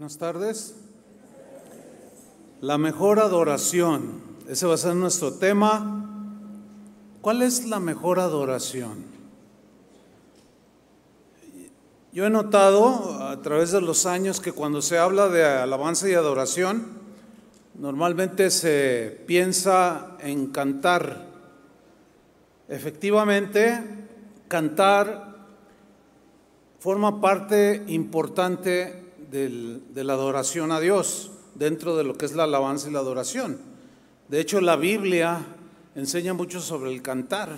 Buenas tardes. La mejor adoración. Ese va a ser nuestro tema. ¿Cuál es la mejor adoración? Yo he notado a través de los años que cuando se habla de alabanza y adoración, normalmente se piensa en cantar. Efectivamente, cantar forma parte importante de la adoración a Dios, dentro de lo que es la alabanza y la adoración. De hecho, la Biblia enseña mucho sobre el cantar.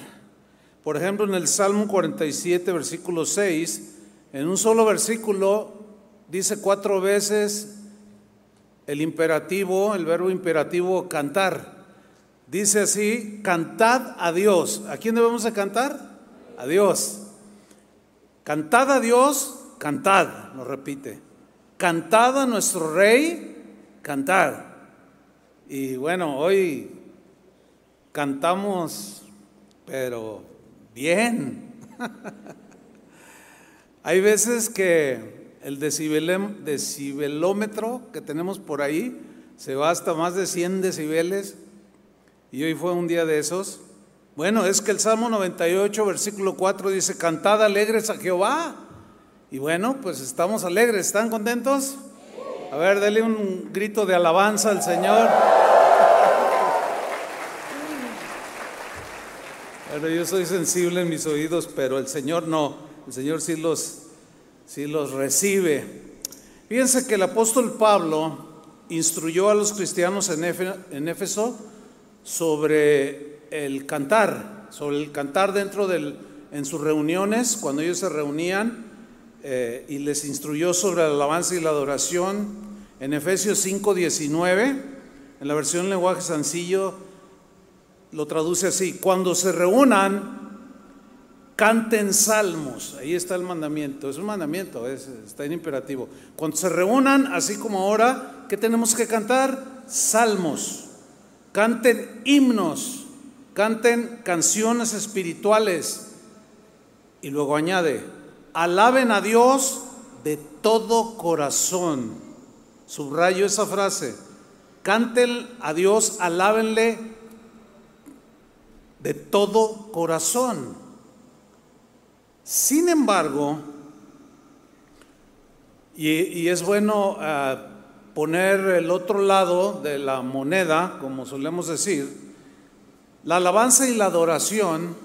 Por ejemplo, en el Salmo 47, versículo 6, en un solo versículo dice cuatro veces el imperativo, el verbo imperativo cantar. Dice así, cantad a Dios. ¿A quién debemos de cantar? A Dios. Cantad a Dios, cantad, lo repite. Cantad a nuestro rey, cantad. Y bueno, hoy cantamos, pero bien. Hay veces que el decibelómetro que tenemos por ahí se va hasta más de 100 decibeles y hoy fue un día de esos. Bueno, es que el Salmo 98, versículo 4 dice, cantad alegres a Jehová y bueno, pues estamos alegres, ¿están contentos? A ver, denle un grito de alabanza al Señor. Bueno, yo soy sensible en mis oídos, pero el Señor no. El Señor sí los, sí los recibe. Fíjense que el apóstol Pablo instruyó a los cristianos en Éfeso sobre el cantar, sobre el cantar dentro del, en sus reuniones, cuando ellos se reunían eh, y les instruyó sobre la alabanza y la adoración en Efesios 5:19, en la versión lenguaje sencillo lo traduce así, cuando se reúnan, canten salmos, ahí está el mandamiento, es un mandamiento, está en imperativo, cuando se reúnan, así como ahora, ¿qué tenemos que cantar? Salmos, canten himnos, canten canciones espirituales, y luego añade, alaben a Dios de todo corazón. Subrayo esa frase. Canten a Dios, alábenle de todo corazón. Sin embargo, y, es bueno eh, poner el otro lado de la moneda, como solemos decir, la alabanza y la adoración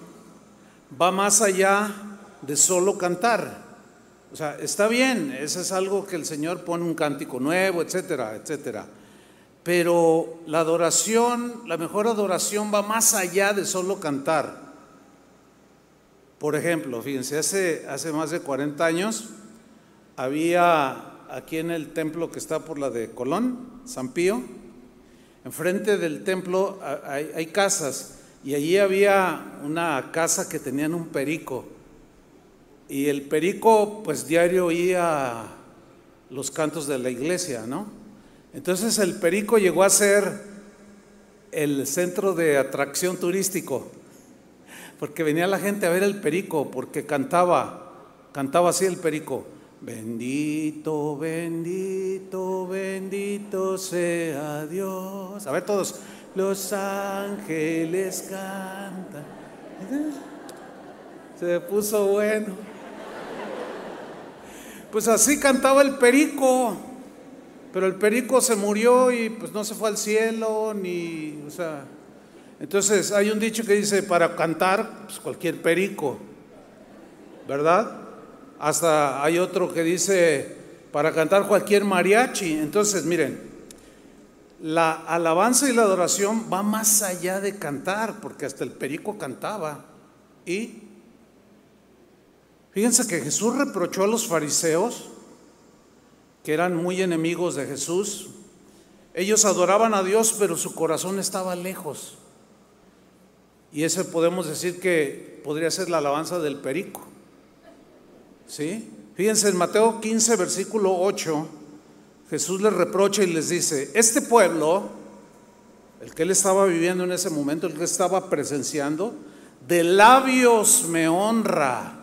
va más allá de solo cantar. O sea, está bien, eso es algo que el Señor pone un cántico nuevo, etcétera, etcétera. Pero la adoración, la mejor adoración va más allá de solo cantar. Por ejemplo, fíjense, hace, hace más de 40 años había aquí en el templo que está por la de Colón, San Pío, enfrente del templo hay, hay casas y allí había una casa que tenían un perico y el perico, pues diario oía los cantos de la iglesia, ¿no? Entonces el perico llegó a ser el centro de atracción turístico, porque venía la gente a ver el perico, porque cantaba, cantaba así el perico. Bendito, bendito, bendito sea Dios. A ver todos, los ángeles cantan. Se puso bueno. Pues así cantaba el perico, pero el perico se murió y pues no se fue al cielo, ni, o sea, entonces hay un dicho que dice, para cantar, pues cualquier perico, ¿verdad? Hasta hay otro que dice, para cantar cualquier mariachi. Entonces, miren, la alabanza y la adoración va más allá de cantar, porque hasta el perico cantaba. Y Fíjense que Jesús reprochó a los fariseos, que eran muy enemigos de Jesús. Ellos adoraban a Dios, pero su corazón estaba lejos. Y ese podemos decir que podría ser la alabanza del perico. ¿Sí? Fíjense en Mateo 15, versículo 8, Jesús les reprocha y les dice, este pueblo, el que él estaba viviendo en ese momento, el que estaba presenciando, de labios me honra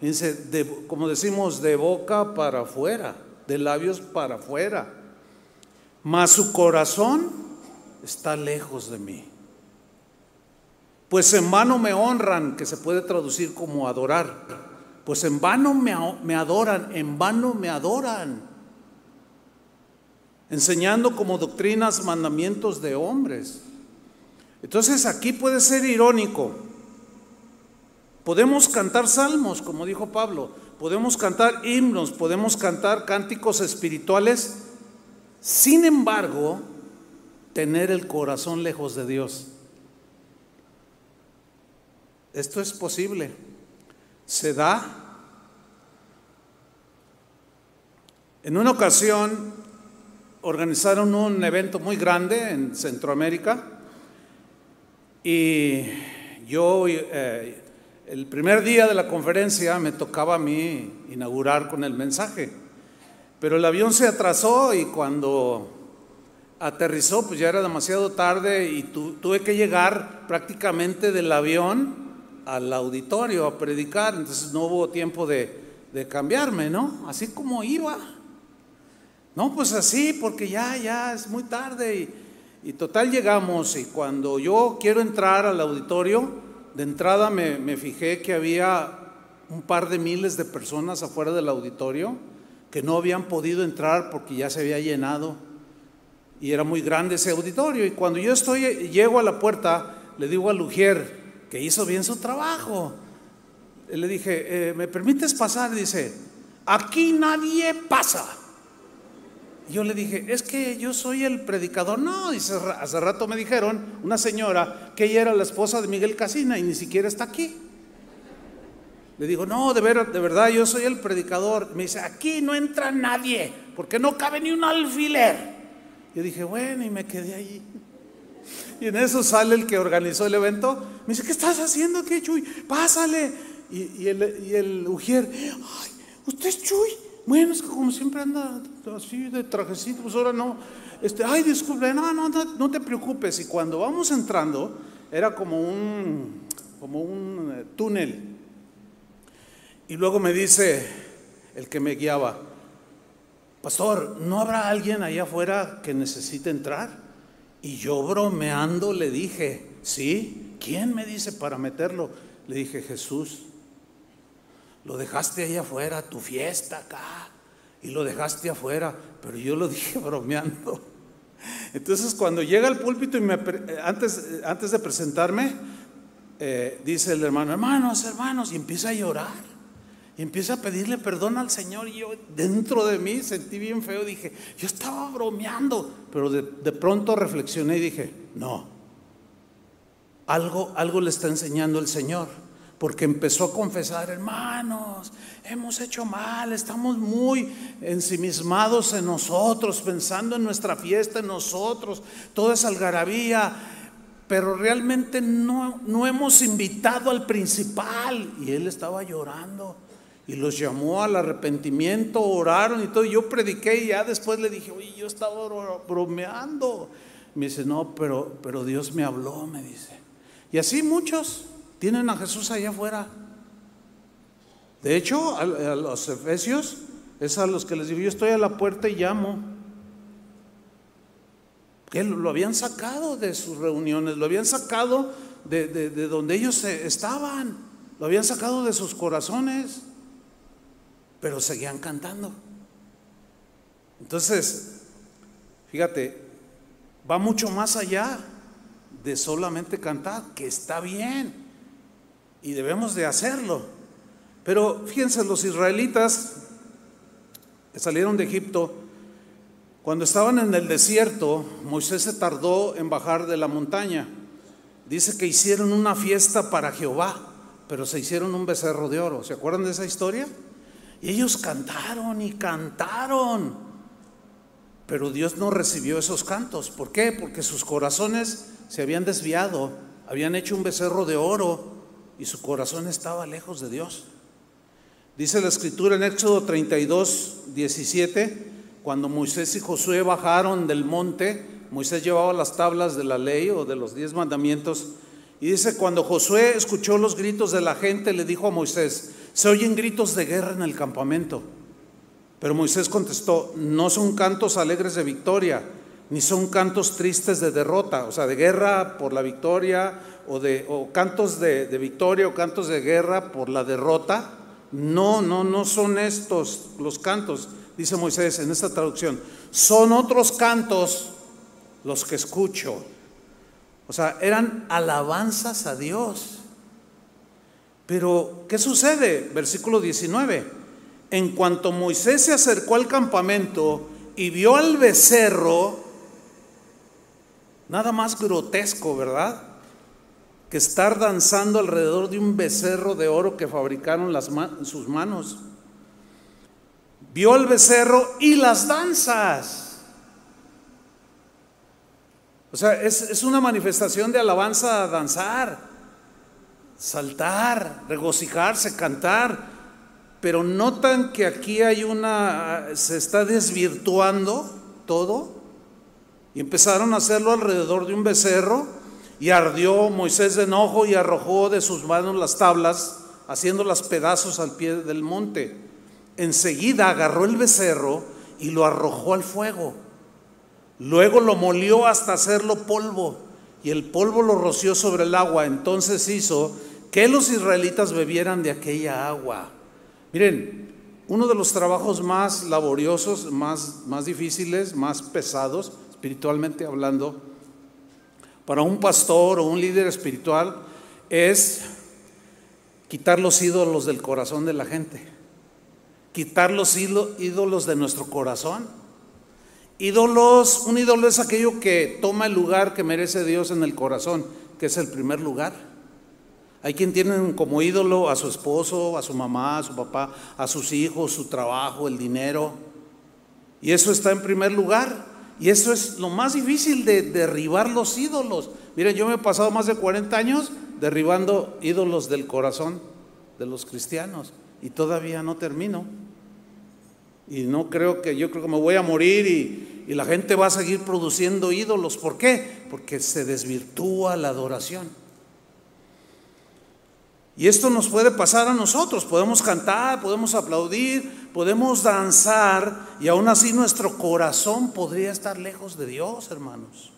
Fíjense, como decimos, de boca para afuera. de labios para afuera, mas su corazón está lejos de mí. Pues en vano me honran, que se puede traducir como adorar. Pues en vano me, me adoran, en vano me adoran. Enseñando como doctrinas mandamientos de hombres. Entonces aquí puede ser irónico. Podemos cantar salmos, como dijo Pablo, podemos cantar himnos, podemos cantar cánticos espirituales, sin embargo, tener el corazón lejos de Dios. Esto es posible. Se da. En una ocasión organizaron un evento muy grande en Centroamérica y yo eh, el primer día de la conferencia me tocaba a mí inaugurar con el mensaje, pero el avión se atrasó y cuando aterrizó pues ya era demasiado tarde y tuve que llegar prácticamente del avión al auditorio a predicar, entonces no hubo tiempo de, cambiarme, ¿no? Así como iba. No, pues así, porque ya, ya es muy tarde y, total llegamos y cuando yo quiero entrar al auditorio, de entrada me, fijé que había un par de miles de personas afuera del auditorio que no habían podido entrar porque ya se había llenado y era muy grande ese auditorio. Y cuando yo estoy, llego a la puerta, le digo a Lugier, que hizo bien su trabajo. Le dije, eh, ¿me permites pasar? Dice, aquí nadie pasa. Yo le dije, es que yo soy el predicador. No, dice, hace rato me dijeron, una señora, que ella era la esposa de Miguel Casina y ni siquiera está aquí. Le digo, no, de, de verdad, yo soy el predicador. Me dice, aquí no entra nadie, porque no cabe ni un alfiler. Yo dije, bueno, y me quedé allí. Y en eso sale el que organizó el evento. Me dice, ¿qué estás haciendo aquí, Chuy? Pásale. Y, el, y el ujier, ay, ¿usted es Chuy? Bueno, es que como siempre anda así de trajecito, pues ahora no. Este, ay, disculpe, no, no, no, te preocupes. Y cuando vamos entrando, era como un, como un eh, túnel. Y luego me dice el que me guiaba, Pastor, ¿no habrá alguien allá afuera que necesite entrar? Y yo bromeando le dije, ¿sí? ¿Quién me dice para meterlo? Le dije, Jesús, lo dejaste ahí afuera, tu fiesta acá, y lo dejaste afuera, pero yo lo dije bromeando. Entonces cuando llega al púlpito y me, antes, antes de presentarme, eh, dice el hermano, hermanos, hermanos, y empieza a llorar. Y empieza a pedirle perdón al Señor y yo dentro de mí sentí bien feo, dije, yo estaba bromeando, pero de, pronto reflexioné y dije, no, algo, algo le está enseñando el Señor, porque empezó a confesar, hermanos, hemos hecho mal, estamos muy ensimismados en nosotros, pensando en nuestra fiesta, en nosotros, toda esa algarabía, pero realmente no, no hemos invitado al principal. Y él estaba llorando y los llamó al arrepentimiento, oraron y todo. Yo prediqué y ya después le dije, oye, yo estaba bromeando. Me dice, no, pero, pero Dios me habló, me dice. Y así muchos tienen a Jesús allá afuera. De hecho, a, los efesios es a los que les digo, yo estoy a la puerta y llamo. Que lo habían sacado de sus reuniones, lo habían sacado de, de donde ellos estaban, lo habían sacado de sus corazones pero seguían cantando. Entonces, fíjate, va mucho más allá de solamente cantar, que está bien y debemos de hacerlo. Pero fíjense, los israelitas que salieron de Egipto, cuando estaban en el desierto, Moisés se tardó en bajar de la montaña. Dice que hicieron una fiesta para Jehová, pero se hicieron un becerro de oro. ¿Se acuerdan de esa historia? Y ellos cantaron y cantaron. Pero Dios no recibió esos cantos. ¿Por qué? Porque sus corazones se habían desviado, habían hecho un becerro de oro y su corazón estaba lejos de Dios. Dice la escritura en Éxodo 32, 17, cuando Moisés y Josué bajaron del monte, Moisés llevaba las tablas de la ley o de los diez mandamientos, y dice, cuando Josué escuchó los gritos de la gente, le dijo a Moisés, se oyen gritos de guerra en el campamento. Pero Moisés contestó, no son cantos alegres de victoria, ni son cantos tristes de derrota, o sea, de guerra por la victoria, o, de, o cantos de, de victoria o cantos de guerra por la derrota. No, no, no son estos los cantos, dice Moisés en esta traducción. Son otros cantos los que escucho. O sea, eran alabanzas a Dios. Pero, ¿qué sucede? Versículo 19. En cuanto Moisés se acercó al campamento y vio al becerro, nada más grotesco, ¿verdad? Que estar danzando alrededor de un becerro de oro que fabricaron sus manos. Vio al becerro y las danzas. O sea, es, es una manifestación de alabanza a danzar, saltar, regocijarse, cantar pero notan que aquí hay una, se está desvirtuando todo. Empezaron a hacerlo alrededor de un becerro y ardió Moisés de enojo y arrojó de sus manos las tablas, haciéndolas pedazos al pie del monte. Enseguida agarró el becerro y lo arrojó al fuego. Luego lo molió hasta hacerlo polvo y el polvo lo roció sobre el agua. Entonces hizo que los israelitas bebieran de aquella agua. Miren, uno de los trabajos más laboriosos, más, más difíciles, más pesados, espiritualmente hablando, para un pastor o un líder espiritual es quitar los ídolos del corazón de la gente, quitar los ídolos de nuestro corazón. Ídolos, un ídolo es aquello que toma el lugar que merece Dios en el corazón, que es el primer lugar. Hay quien tienen como ídolo a su esposo, a su mamá, a su papá, a sus hijos, su trabajo, el dinero. Y eso está en primer lugar. Y eso es lo más difícil de derribar los ídolos. Miren, yo me he pasado más de 40 años derribando ídolos del corazón de los cristianos y todavía no termino. Y no creo que, yo creo que me voy a morir y, y la gente va a seguir produciendo ídolos. ¿Por qué? Porque se desvirtúa la adoración. Y esto nos puede pasar a nosotros. Podemos cantar, podemos aplaudir, podemos danzar y aún así nuestro corazón podría estar lejos de Dios, hermanos.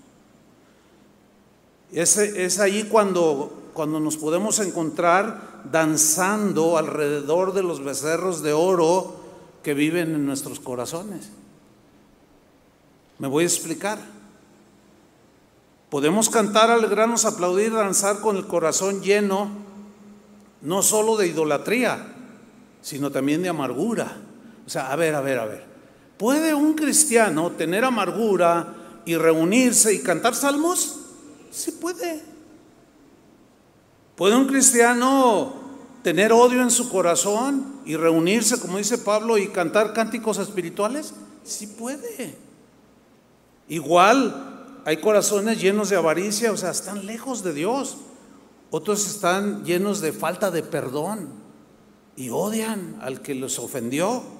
Es, es ahí cuando, cuando nos podemos encontrar danzando alrededor de los becerros de oro que viven en nuestros corazones. Me voy a explicar. Podemos cantar, alegrarnos, aplaudir, danzar con el corazón lleno no solo de idolatría, sino también de amargura. O sea, a ver, a ver, a ver. ¿Puede un cristiano tener amargura y reunirse y cantar salmos? Sí puede. ¿Puede un cristiano tener odio en su corazón y reunirse, como dice Pablo, y cantar cánticos espirituales? Sí puede. Igual hay corazones llenos de avaricia, o sea, están lejos de Dios. Otros están llenos de falta de perdón y odian al que los ofendió.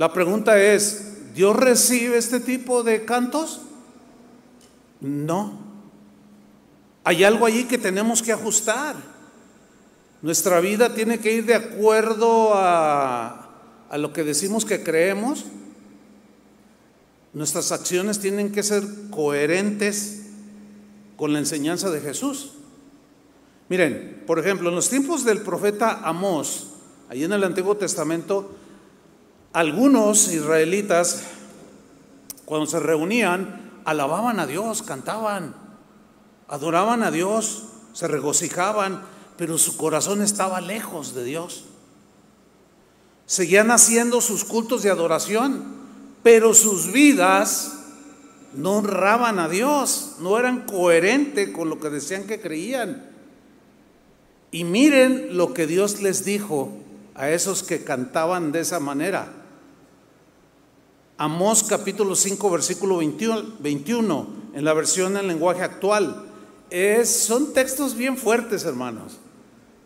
La pregunta es, ¿Dios recibe este tipo de cantos? No. Hay algo allí que tenemos que ajustar. Nuestra vida tiene que ir de acuerdo a, lo que decimos que creemos. Nuestras acciones tienen que ser coherentes con la enseñanza de Jesús. Miren, por ejemplo, en los tiempos del profeta Amós, allí en el Antiguo Testamento, algunos israelitas, cuando se reunían, alababan a Dios, cantaban, adoraban a Dios, se regocijaban, pero su corazón estaba lejos de Dios. Seguían haciendo sus cultos de adoración, pero sus vidas no honraban a Dios, no eran coherentes con lo que decían que creían. Y miren lo que Dios les dijo a esos que cantaban de esa manera. Amós capítulo 5 versículo 21, en la versión en lenguaje actual. Es, son textos bien fuertes, hermanos,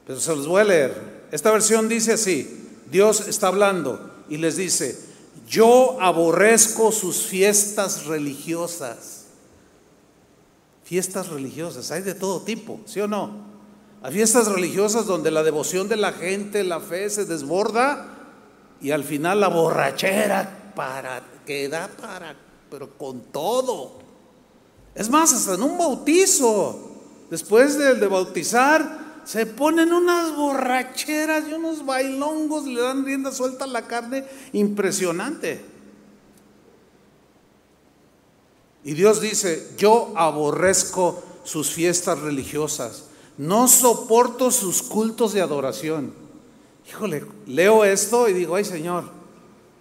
pero se los voy a leer. Esta versión dice así, Dios está hablando y les dice, yo aborrezco sus fiestas religiosas. Fiestas religiosas, hay de todo tipo, ¿sí o no? A fiestas religiosas donde la devoción de la gente, la fe se desborda y al final la borrachera para que da para, pero con todo. Es más, hasta en un bautizo, después de, de bautizar, se ponen unas borracheras y unos bailongos, le dan rienda suelta a la carne impresionante. Y Dios dice, yo aborrezco sus fiestas religiosas, no soporto sus cultos de adoración. Híjole, leo esto y digo, ay Señor,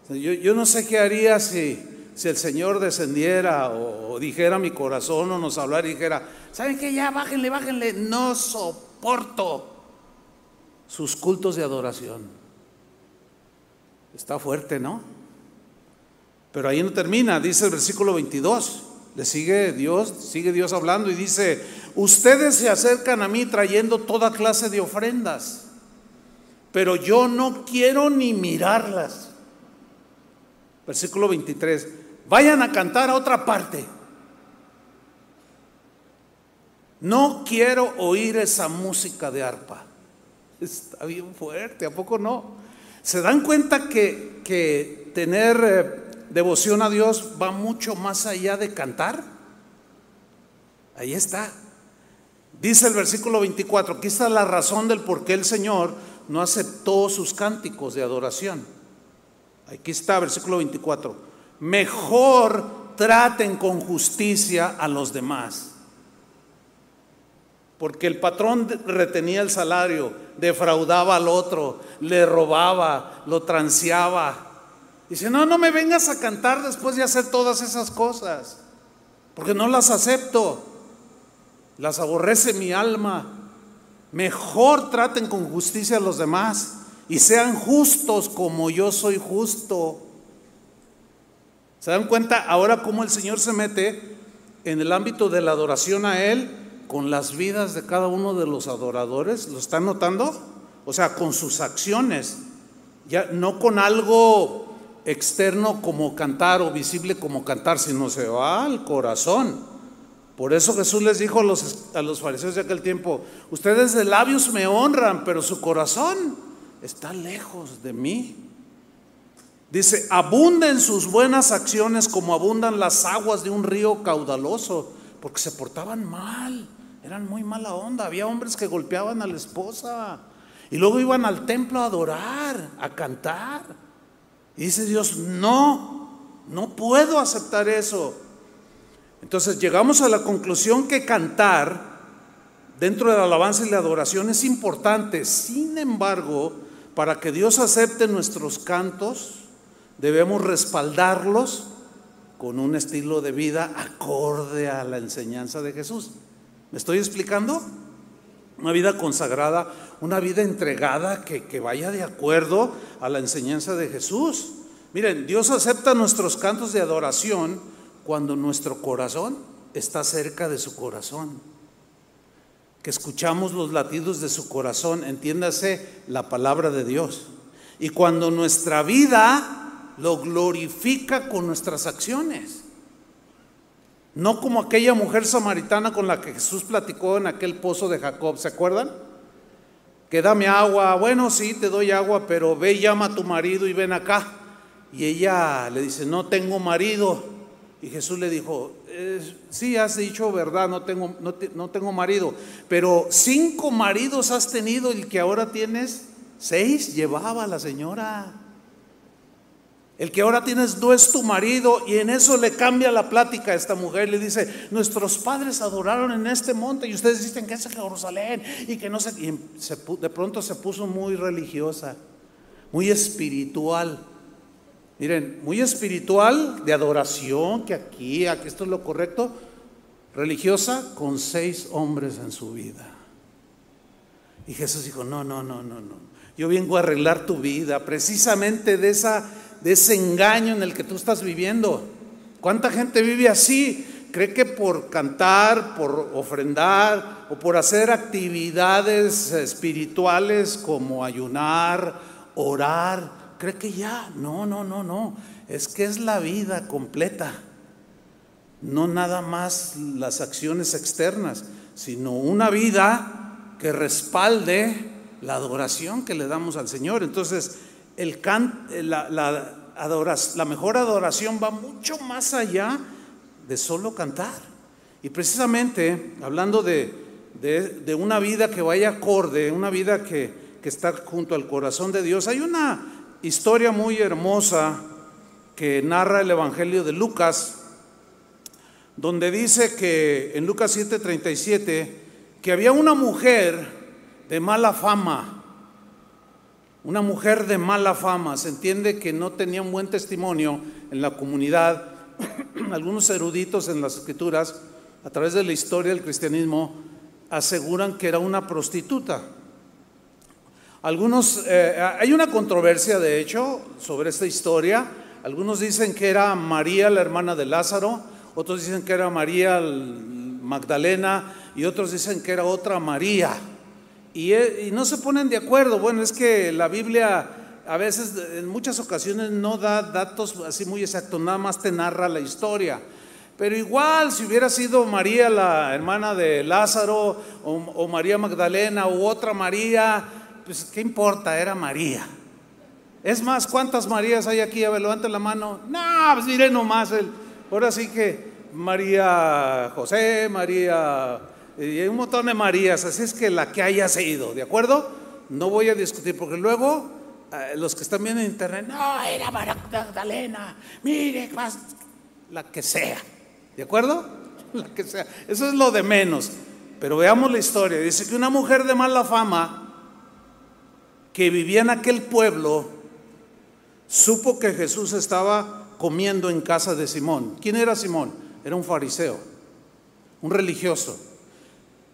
yo, no sé qué haría si, el Señor descendiera o, dijera mi corazón o nos hablara y dijera, ¿saben qué? Ya bájenle, bájenle, no soporto sus cultos de adoración. Está fuerte, ¿no? Pero ahí no termina, dice el versículo 22. Le sigue Dios, sigue Dios hablando y dice, ustedes se acercan a mí trayendo toda clase de ofrendas, pero yo no quiero ni mirarlas. Versículo 23, vayan a cantar a otra parte. No quiero oír esa música de arpa. Está bien fuerte, ¿a poco no? ¿Se dan cuenta que, que tener eh, devoción a Dios va mucho más allá de cantar. Ahí está. Dice el versículo 24, aquí está la razón del por qué el Señor no aceptó sus cánticos de adoración. Aquí está, versículo 24. Mejor traten con justicia a los demás. Porque el patrón retenía el salario, defraudaba al otro, le robaba, lo transeaba, Dice, no, no me vengas a cantar después de hacer todas esas cosas, porque no las acepto, las aborrece mi alma. Mejor traten con justicia a los demás y sean justos como yo soy justo. ¿Se dan cuenta ahora cómo el Señor se mete en el ámbito de la adoración a Él con las vidas de cada uno de los adoradores? ¿Lo están notando? O sea, con sus acciones, ya no con algo externo como cantar o visible como cantar, sino se va al corazón. Por eso Jesús les dijo a los, a los fariseos de aquel tiempo, ustedes de labios me honran, pero su corazón está lejos de mí. Dice, abunden sus buenas acciones como abundan las aguas de un río caudaloso, porque se portaban mal, eran muy mala onda. Había hombres que golpeaban a la esposa y luego iban al templo a adorar, a cantar. Y dice Dios, no, no puedo aceptar eso. Entonces llegamos a la conclusión que cantar dentro de la alabanza y la adoración es importante. Sin embargo, para que Dios acepte nuestros cantos, debemos respaldarlos con un estilo de vida acorde a la enseñanza de Jesús. ¿Me estoy explicando? Una vida consagrada, una vida entregada que, vaya de acuerdo a la enseñanza de Jesús. Miren, Dios acepta nuestros cantos de adoración cuando nuestro corazón está cerca de su corazón. Que escuchamos los latidos de su corazón, entiéndase la palabra de Dios. Y cuando nuestra vida lo glorifica con nuestras acciones. No como aquella mujer samaritana con la que Jesús platicó en aquel pozo de Jacob, ¿se acuerdan? Que dame agua, bueno, sí, te doy agua, pero ve, llama a tu marido y ven acá. Y ella le dice, no tengo marido. Y Jesús le dijo, sí, has dicho verdad, no tengo, no, no tengo marido, pero cinco maridos has tenido y el que ahora tienes, seis llevaba la señora. El que ahora tienes no es tu marido y en eso le cambia la plática a esta mujer. Le dice, nuestros padres adoraron en este monte y ustedes dicen que es Jerusalén y que no sé. Y de pronto se puso muy religiosa, muy espiritual. Miren, muy espiritual, de adoración, que aquí, aquí esto es lo correcto. Religiosa con seis hombres en su vida. Y Jesús dijo, no, no, no, no, no. Yo vengo a arreglar tu vida precisamente de esa de ese engaño en el que tú estás viviendo. ¿Cuánta gente vive así? Cree que por cantar, por ofrendar o por hacer actividades espirituales como ayunar, orar, cree que ya. No, no, no, no. Es que es la vida completa. No nada más las acciones externas, sino una vida que respalde la adoración que le damos al Señor. Entonces, el can, la, la, la mejor adoración va mucho más allá de solo cantar. Y precisamente, hablando de, de, una vida que vaya acorde, una vida que, que está junto al corazón de Dios, hay una historia muy hermosa que narra el Evangelio de Lucas, donde dice que en Lucas 7:37, que había una mujer de mala fama, una mujer de mala fama, se entiende que no tenía un buen testimonio en la comunidad. Algunos eruditos en las escrituras, a través de la historia del cristianismo, aseguran que era una prostituta. Algunos, eh, hay una controversia de hecho sobre esta historia. Algunos dicen que era María, la hermana de Lázaro, otros dicen que era María Magdalena y otros dicen que era otra María. Eh, y, no se ponen de acuerdo. Bueno, es que la Biblia a veces, en muchas ocasiones, no da datos así muy exactos, nada más te narra la historia. Pero igual, si hubiera sido María, la hermana de Lázaro, o, María Magdalena, u otra María, pues ¿qué importa? Era María. Es más, ¿cuántas Marías hay aquí? A ver, levanten la mano. No, pues mire nomás. Ahora sí que María José, María y hay un montón de Marías, así es que la que haya sido, ¿de acuerdo? No voy a discutir porque luego eh, los que están viendo en internet, no, era Magdalena, mire, la que sea, ¿de acuerdo? La que sea, eso es lo de menos. Pero veamos la historia. Dice que una mujer de mala fama que vivía en aquel pueblo supo que Jesús estaba comiendo en casa de Simón. ¿Quién era Simón? Era un fariseo, un religioso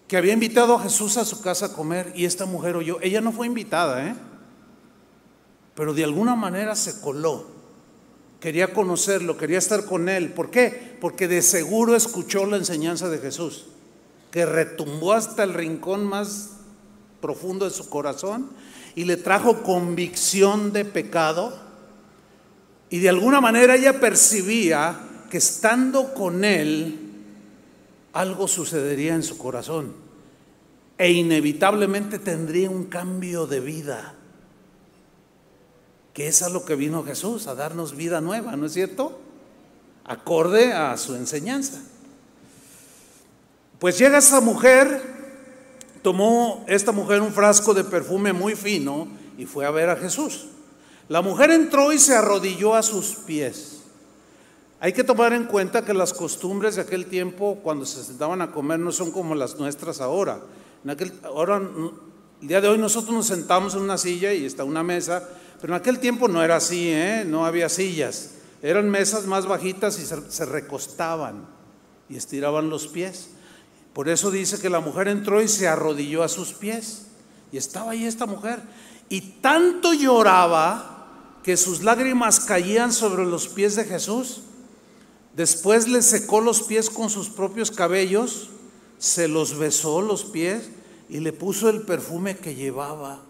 que había invitado a Jesús a su casa a comer y esta mujer oyó. Ella no fue invitada, ¿eh? pero de alguna manera se coló. Quería conocerlo, quería estar con él. ¿Por qué? Porque de seguro escuchó la enseñanza de Jesús, que retumbó hasta el rincón más profundo de su corazón y le trajo convicción de pecado. Y de alguna manera ella percibía que estando con él, algo sucedería en su corazón e inevitablemente tendría un cambio de vida, que es a lo que vino Jesús, a darnos vida nueva, ¿no es cierto? Acorde a su enseñanza. Pues llega esa mujer, tomó esta mujer un frasco de perfume muy fino y fue a ver a Jesús. La mujer entró y se arrodilló a sus pies. Hay que tomar en cuenta que las costumbres de aquel tiempo, cuando se sentaban a comer, no son como las nuestras ahora. En aquel, ahora, el día de hoy nosotros nos sentamos en una silla y está una mesa, pero en aquel tiempo no era así, ¿eh? no había sillas. Eran mesas más bajitas y se, se recostaban y estiraban los pies. Por eso dice que la mujer entró y se arrodilló a sus pies. Y estaba ahí esta mujer. Y tanto lloraba que sus lágrimas caían sobre los pies de Jesús Después le secó los pies con sus propios cabellos, se los besó los pies y le puso el perfume que llevaba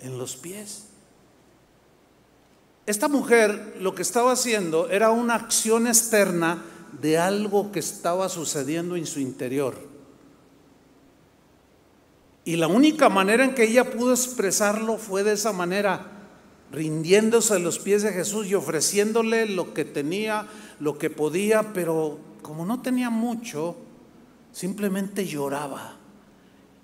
en los pies. Esta mujer lo que estaba haciendo era una acción externa de algo que estaba sucediendo en su interior. Y la única manera en que ella pudo expresarlo fue de esa manera, rindiéndose a los pies de Jesús y ofreciéndole lo que tenía, lo que podía, pero como no tenía mucho, simplemente lloraba.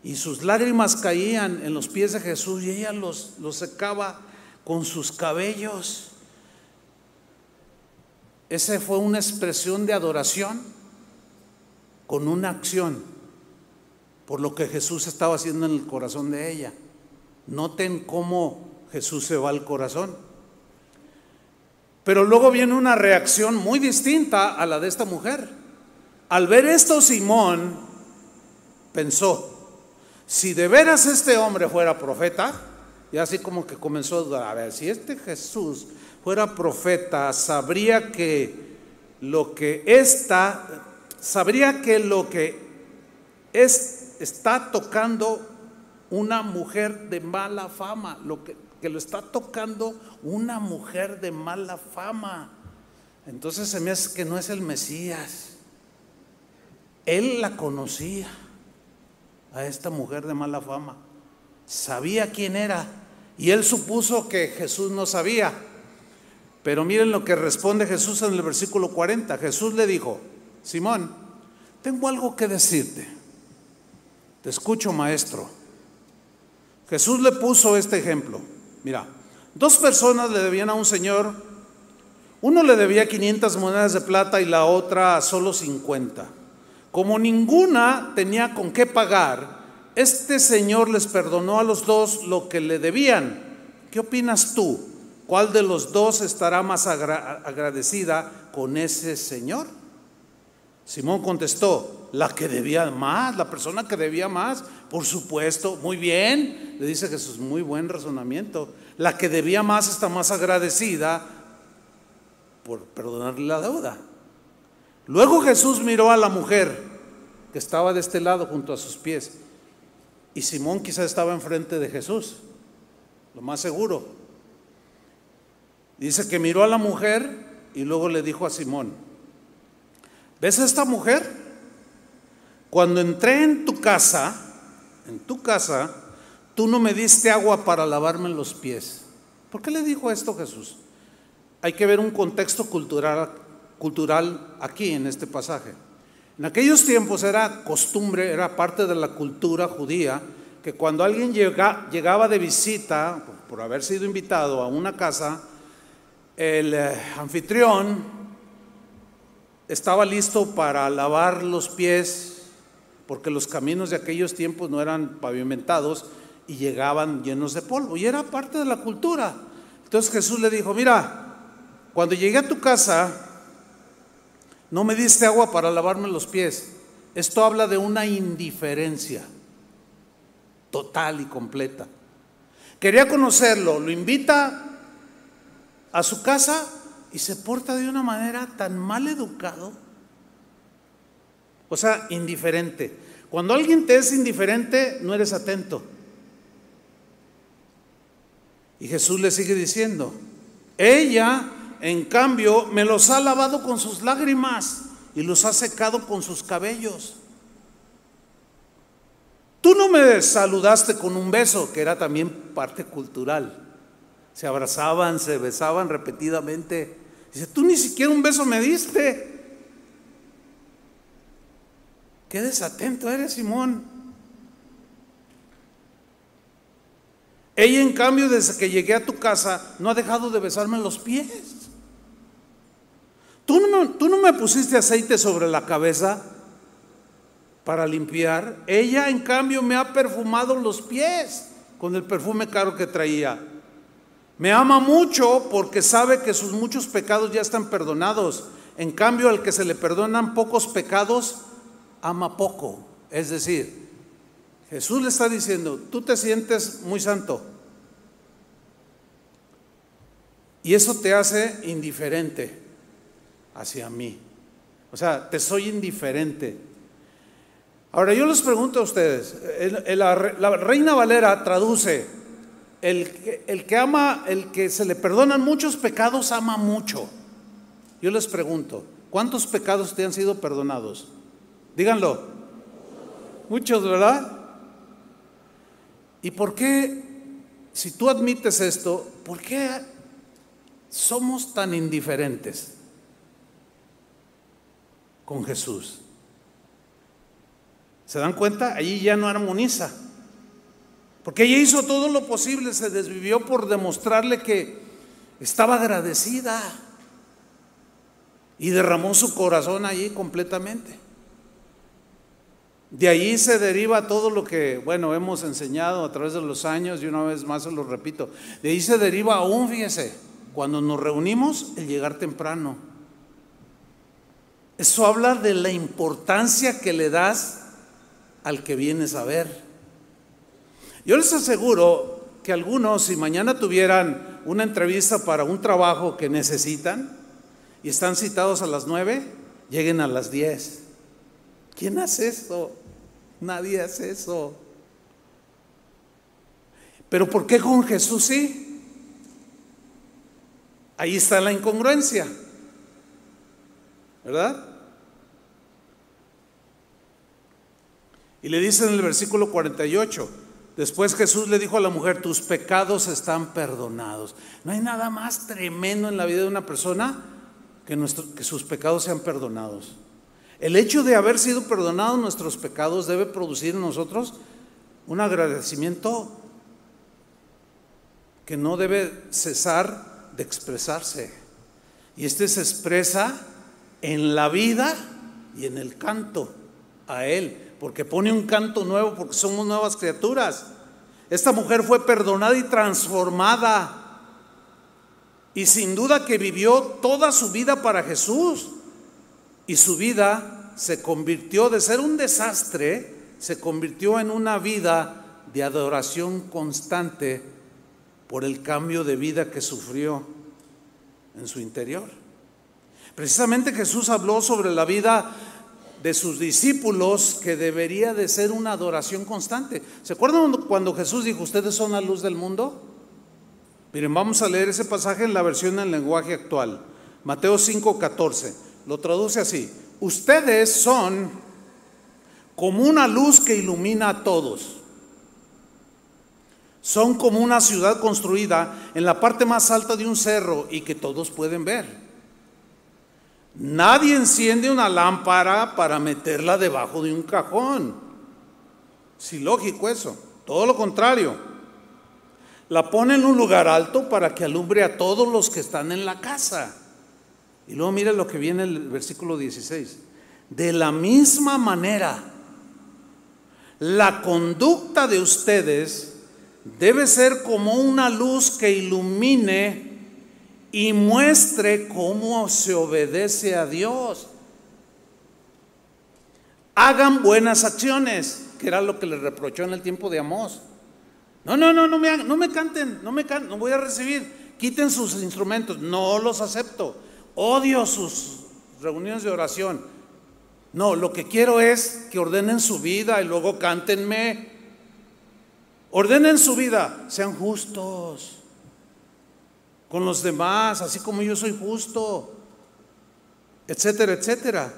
Y sus lágrimas caían en los pies de Jesús y ella los, los secaba con sus cabellos. Esa fue una expresión de adoración con una acción por lo que Jesús estaba haciendo en el corazón de ella. Noten cómo Jesús se va al corazón. Pero luego viene una reacción muy distinta a la de esta mujer. Al ver esto, Simón pensó, si de veras este hombre fuera profeta, y así como que comenzó a ver, si este Jesús fuera profeta, sabría que lo que está, sabría que lo que es, está tocando una mujer de mala fama, lo que que lo está tocando una mujer de mala fama. Entonces se me hace que no es el Mesías. Él la conocía. a esta mujer de mala fama. Sabía quién era y él supuso que Jesús no sabía. Pero miren lo que responde Jesús en el versículo 40. Jesús le dijo, Simón, tengo algo que decirte. Te escucho, maestro. Jesús le puso este ejemplo. Mira, dos personas le debían a un señor. Uno le debía 500 monedas de plata y la otra solo 50. Como ninguna tenía con qué pagar, este señor les perdonó a los dos lo que le debían. ¿Qué opinas tú? ¿Cuál de los dos estará más agradecida con ese señor? Simón contestó, la que debía más, la persona que debía más, por supuesto, muy bien, le dice Jesús, muy buen razonamiento. La que debía más está más agradecida por perdonarle la deuda. Luego Jesús miró a la mujer que estaba de este lado junto a sus pies y Simón quizás estaba enfrente de Jesús, lo más seguro. Dice que miró a la mujer y luego le dijo a Simón, ¿ves a esta mujer? Cuando entré en tu casa, en tu casa, tú no me diste agua para lavarme los pies. ¿Por qué le dijo esto Jesús? Hay que ver un contexto cultural, cultural aquí en este pasaje. En aquellos tiempos era costumbre, era parte de la cultura judía, que cuando alguien llegaba de visita, por haber sido invitado a una casa, el eh, anfitrión estaba listo para lavar los pies, porque los caminos de aquellos tiempos no eran pavimentados y llegaban llenos de polvo, y era parte de la cultura. Entonces Jesús le dijo, mira, cuando llegué a tu casa, no me diste agua para lavarme los pies. Esto habla de una indiferencia total y completa. Quería conocerlo, lo invita a su casa y se porta de una manera tan mal educado. O sea, indiferente. Cuando alguien te es indiferente, no eres atento. Y Jesús le sigue diciendo, ella en cambio, me los ha lavado con sus lágrimas y los ha secado con sus cabellos. Tú no me saludaste con un beso, que era también parte cultural. Se abrazaban, se besaban repetidamente. Dice, tú ni siquiera un beso me diste. Qué desatento eres, Simón. Ella, en cambio, desde que llegué a tu casa, no ha dejado de besarme los pies. ¿Tú no, me pusiste aceite sobre la cabeza para limpiar? Ella, en cambio, me ha perfumado los pies con el perfume caro que traía. Me ama mucho porque sabe que sus muchos pecados ya están perdonados. En cambio, al que se le perdonan pocos pecados, ama poco. Es decir, Jesús le está diciendo, tú te sientes muy santo. Y eso te hace indiferente hacia mí. O sea, te soy indiferente. Ahora yo les pregunto a ustedes, la, Reina Valera traduce, el, que ama, el que se le perdonan muchos pecados, ama mucho. Yo les pregunto, ¿cuántos pecados te han sido perdonados? Díganlo. Muchos, ¿verdad? ¿Y por qué, si tú admites esto, por qué somos tan indiferentes? con Jesús. ¿Se dan cuenta? Allí ya no armoniza. Porque ella hizo todo lo posible, se desvivió por demostrarle que estaba agradecida. Y derramó su corazón allí completamente. De ahí se deriva todo lo que, bueno, hemos enseñado a través de los años y una vez más se lo repito. De ahí se deriva aún, fíjese, cuando nos reunimos, el llegar temprano eso habla de la importancia que le das al que vienes a ver. Yo les aseguro que algunos, si mañana tuvieran una entrevista para un trabajo que necesitan y están citados a las nueve, lleguen a las diez. ¿Quién hace eso? Nadie hace eso. Pero ¿por qué con Jesús sí? Ahí está la incongruencia. ¿verdad? Y le dice en el versículo 48, después Jesús le dijo a la mujer, tus pecados están perdonados. No hay nada más tremendo en la vida de una persona que, que sus pecados sean perdonados. El hecho de haber sido perdonados nuestros pecados debe producir en nosotros un agradecimiento que no debe cesar de expresarse. Y este se expresa en la vida y en el canto a Él, porque pone un canto nuevo, porque somos nuevas criaturas. Esta mujer fue perdonada y transformada. Y sin duda que vivió toda su vida para Jesús. Y su vida se convirtió de ser un desastre, se convirtió en una vida de adoración constante por el cambio de vida que sufrió en su interior. Precisamente Jesús habló sobre la vida de sus discípulos que debería de ser una adoración constante. ¿Se acuerdan cuando Jesús dijo, ustedes son la luz del mundo? Miren, vamos a leer ese pasaje en la versión en lenguaje actual. Mateo 5:14. Lo traduce así. Ustedes son como una luz que ilumina a todos. Son como una ciudad construida en la parte más alta de un cerro y que todos pueden ver. Nadie enciende una lámpara para meterla debajo de un cajón. Sí, lógico eso. Todo lo contrario. La pone en un lugar alto para que alumbre a todos los que están en la casa. Y luego mire lo que viene el versículo 16. De la misma manera, la conducta de ustedes debe ser como una luz que ilumine y muestre cómo se obedece a Dios. Hagan buenas acciones, que era lo que le reprochó en el tiempo de Amós. No, no, no, no me, no me canten, no me canten, no voy a recibir. Quiten sus instrumentos, no los acepto. Odio sus reuniones de oración. No, lo que quiero es que ordenen su vida y luego cántenme. Ordenen su vida, sean justos con los demás, así como yo soy justo, etcétera, etcétera.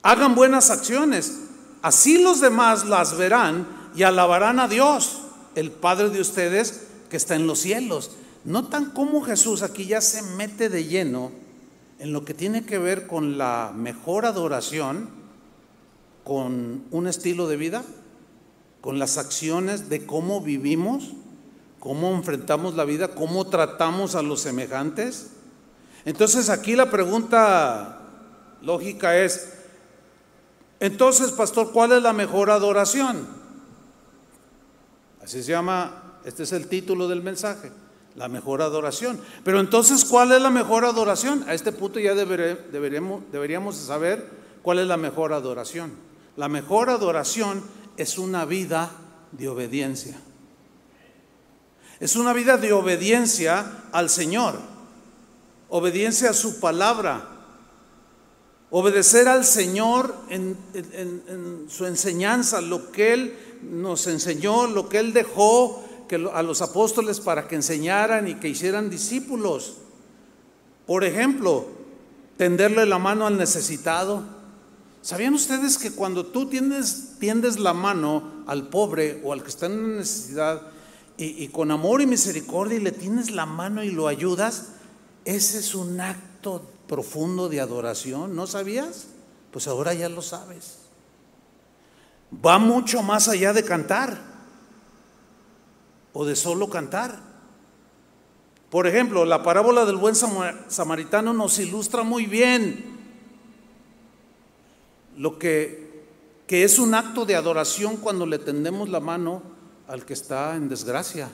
Hagan buenas acciones, así los demás las verán y alabarán a Dios, el Padre de ustedes que está en los cielos. Notan cómo Jesús aquí ya se mete de lleno en lo que tiene que ver con la mejor adoración, con un estilo de vida, con las acciones de cómo vivimos cómo enfrentamos la vida, cómo tratamos a los semejantes. Entonces aquí la pregunta lógica es, entonces, pastor, ¿cuál es la mejor adoración? Así se llama, este es el título del mensaje, la mejor adoración. Pero entonces, ¿cuál es la mejor adoración? A este punto ya deberíamos, saber cuál es la mejor adoración. La mejor adoración es una vida de obediencia. Es una vida de obediencia al Señor, obediencia a su palabra, obedecer al Señor en, su enseñanza, lo que Él nos enseñó, lo que Él dejó a los apóstoles para que enseñaran y que hicieran discípulos. Por ejemplo, tenderle la mano al necesitado. ¿Sabían ustedes que cuando tú tiendes, tiendes la mano al pobre o al que está en necesidad, y, con amor y misericordia y le tienes la mano y lo ayudas, ese es un acto profundo de adoración. ¿No sabías? Pues ahora ya lo sabes. Va mucho más allá de cantar o de solo cantar. Por ejemplo, la parábola del buen samaritano nos ilustra muy bien lo que, que es un acto de adoración cuando le tendemos la mano al que está en desgracia.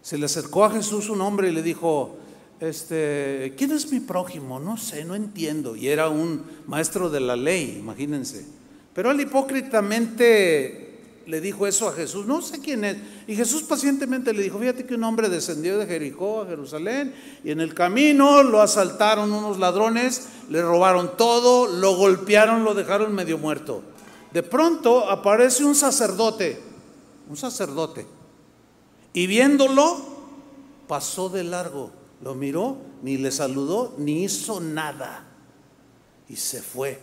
Se le acercó a Jesús un hombre y le dijo, este, ¿quién es mi prójimo? No sé, no entiendo. Y era un maestro de la ley, imagínense. Pero él hipócritamente le dijo eso a Jesús, no sé quién es. Y Jesús pacientemente le dijo, fíjate que un hombre descendió de Jericó a Jerusalén y en el camino lo asaltaron unos ladrones, le robaron todo, lo golpearon, lo dejaron medio muerto. De pronto aparece un sacerdote un sacerdote, y viéndolo, pasó de largo, lo miró, ni le saludó, ni hizo nada, y se fue.